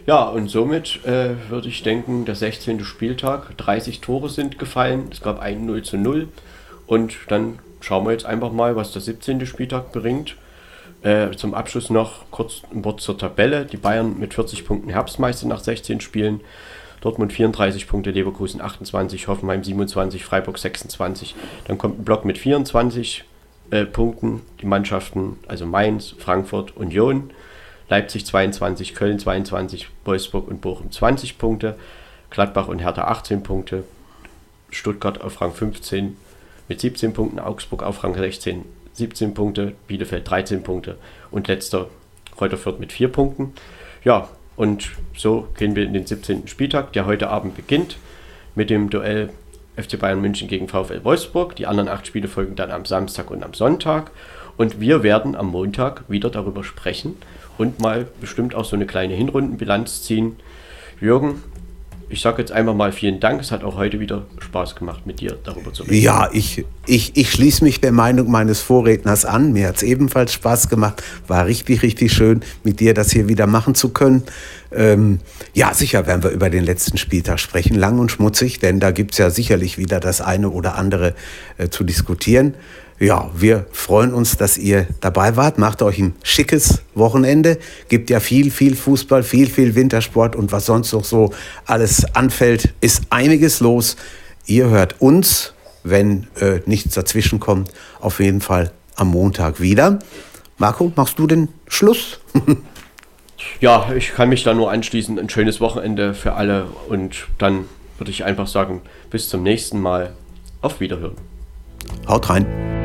Ja, und somit äh, würde ich denken, der 16. Spieltag, 30 Tore sind gefallen, es gab ein 0 zu 0 und dann schauen wir jetzt einfach mal, was der 17. Spieltag bringt. Äh, zum Abschluss noch kurz ein Wort zur Tabelle. Die Bayern mit 40 Punkten Herbstmeister nach 16 Spielen. Dortmund 34 Punkte, Leverkusen 28, Hoffenheim 27, Freiburg 26. Dann kommt ein Block mit 24 äh, Punkten. Die Mannschaften, also Mainz, Frankfurt, Union, Leipzig 22, Köln 22, Wolfsburg und Bochum 20 Punkte. Gladbach und Hertha 18 Punkte. Stuttgart auf Rang 15 mit 17 Punkten, Augsburg auf Rang 16 17 Punkte, Bielefeld 13 Punkte und letzter Kräuter Fürth mit 4 Punkten. Ja, und so gehen wir in den 17. Spieltag, der heute Abend beginnt mit dem Duell FC Bayern München gegen VfL Wolfsburg. Die anderen acht Spiele folgen dann am Samstag und am Sonntag. Und wir werden am Montag wieder darüber sprechen und mal bestimmt auch so eine kleine Hinrundenbilanz ziehen. Jürgen, ich sage jetzt einfach mal vielen Dank. Es hat auch heute wieder Spaß gemacht, mit dir darüber zu reden. Ja, ich, ich, ich schließe mich der Meinung meines Vorredners an. Mir hat es ebenfalls Spaß gemacht. War richtig, richtig schön, mit dir das hier wieder machen zu können. Ähm, ja, sicher werden wir über den letzten Spieltag sprechen, lang und schmutzig, denn da gibt es ja sicherlich wieder das eine oder andere äh, zu diskutieren ja, wir freuen uns, dass ihr dabei wart. Macht euch ein schickes Wochenende. Gibt ja viel, viel Fußball, viel, viel Wintersport und was sonst noch so alles anfällt, ist einiges los. Ihr hört uns, wenn äh, nichts dazwischen kommt, auf jeden Fall am Montag wieder. Marco, machst du den Schluss? ja, ich kann mich da nur anschließen. Ein schönes Wochenende für alle und dann würde ich einfach sagen, bis zum nächsten Mal. Auf Wiederhören. Haut rein.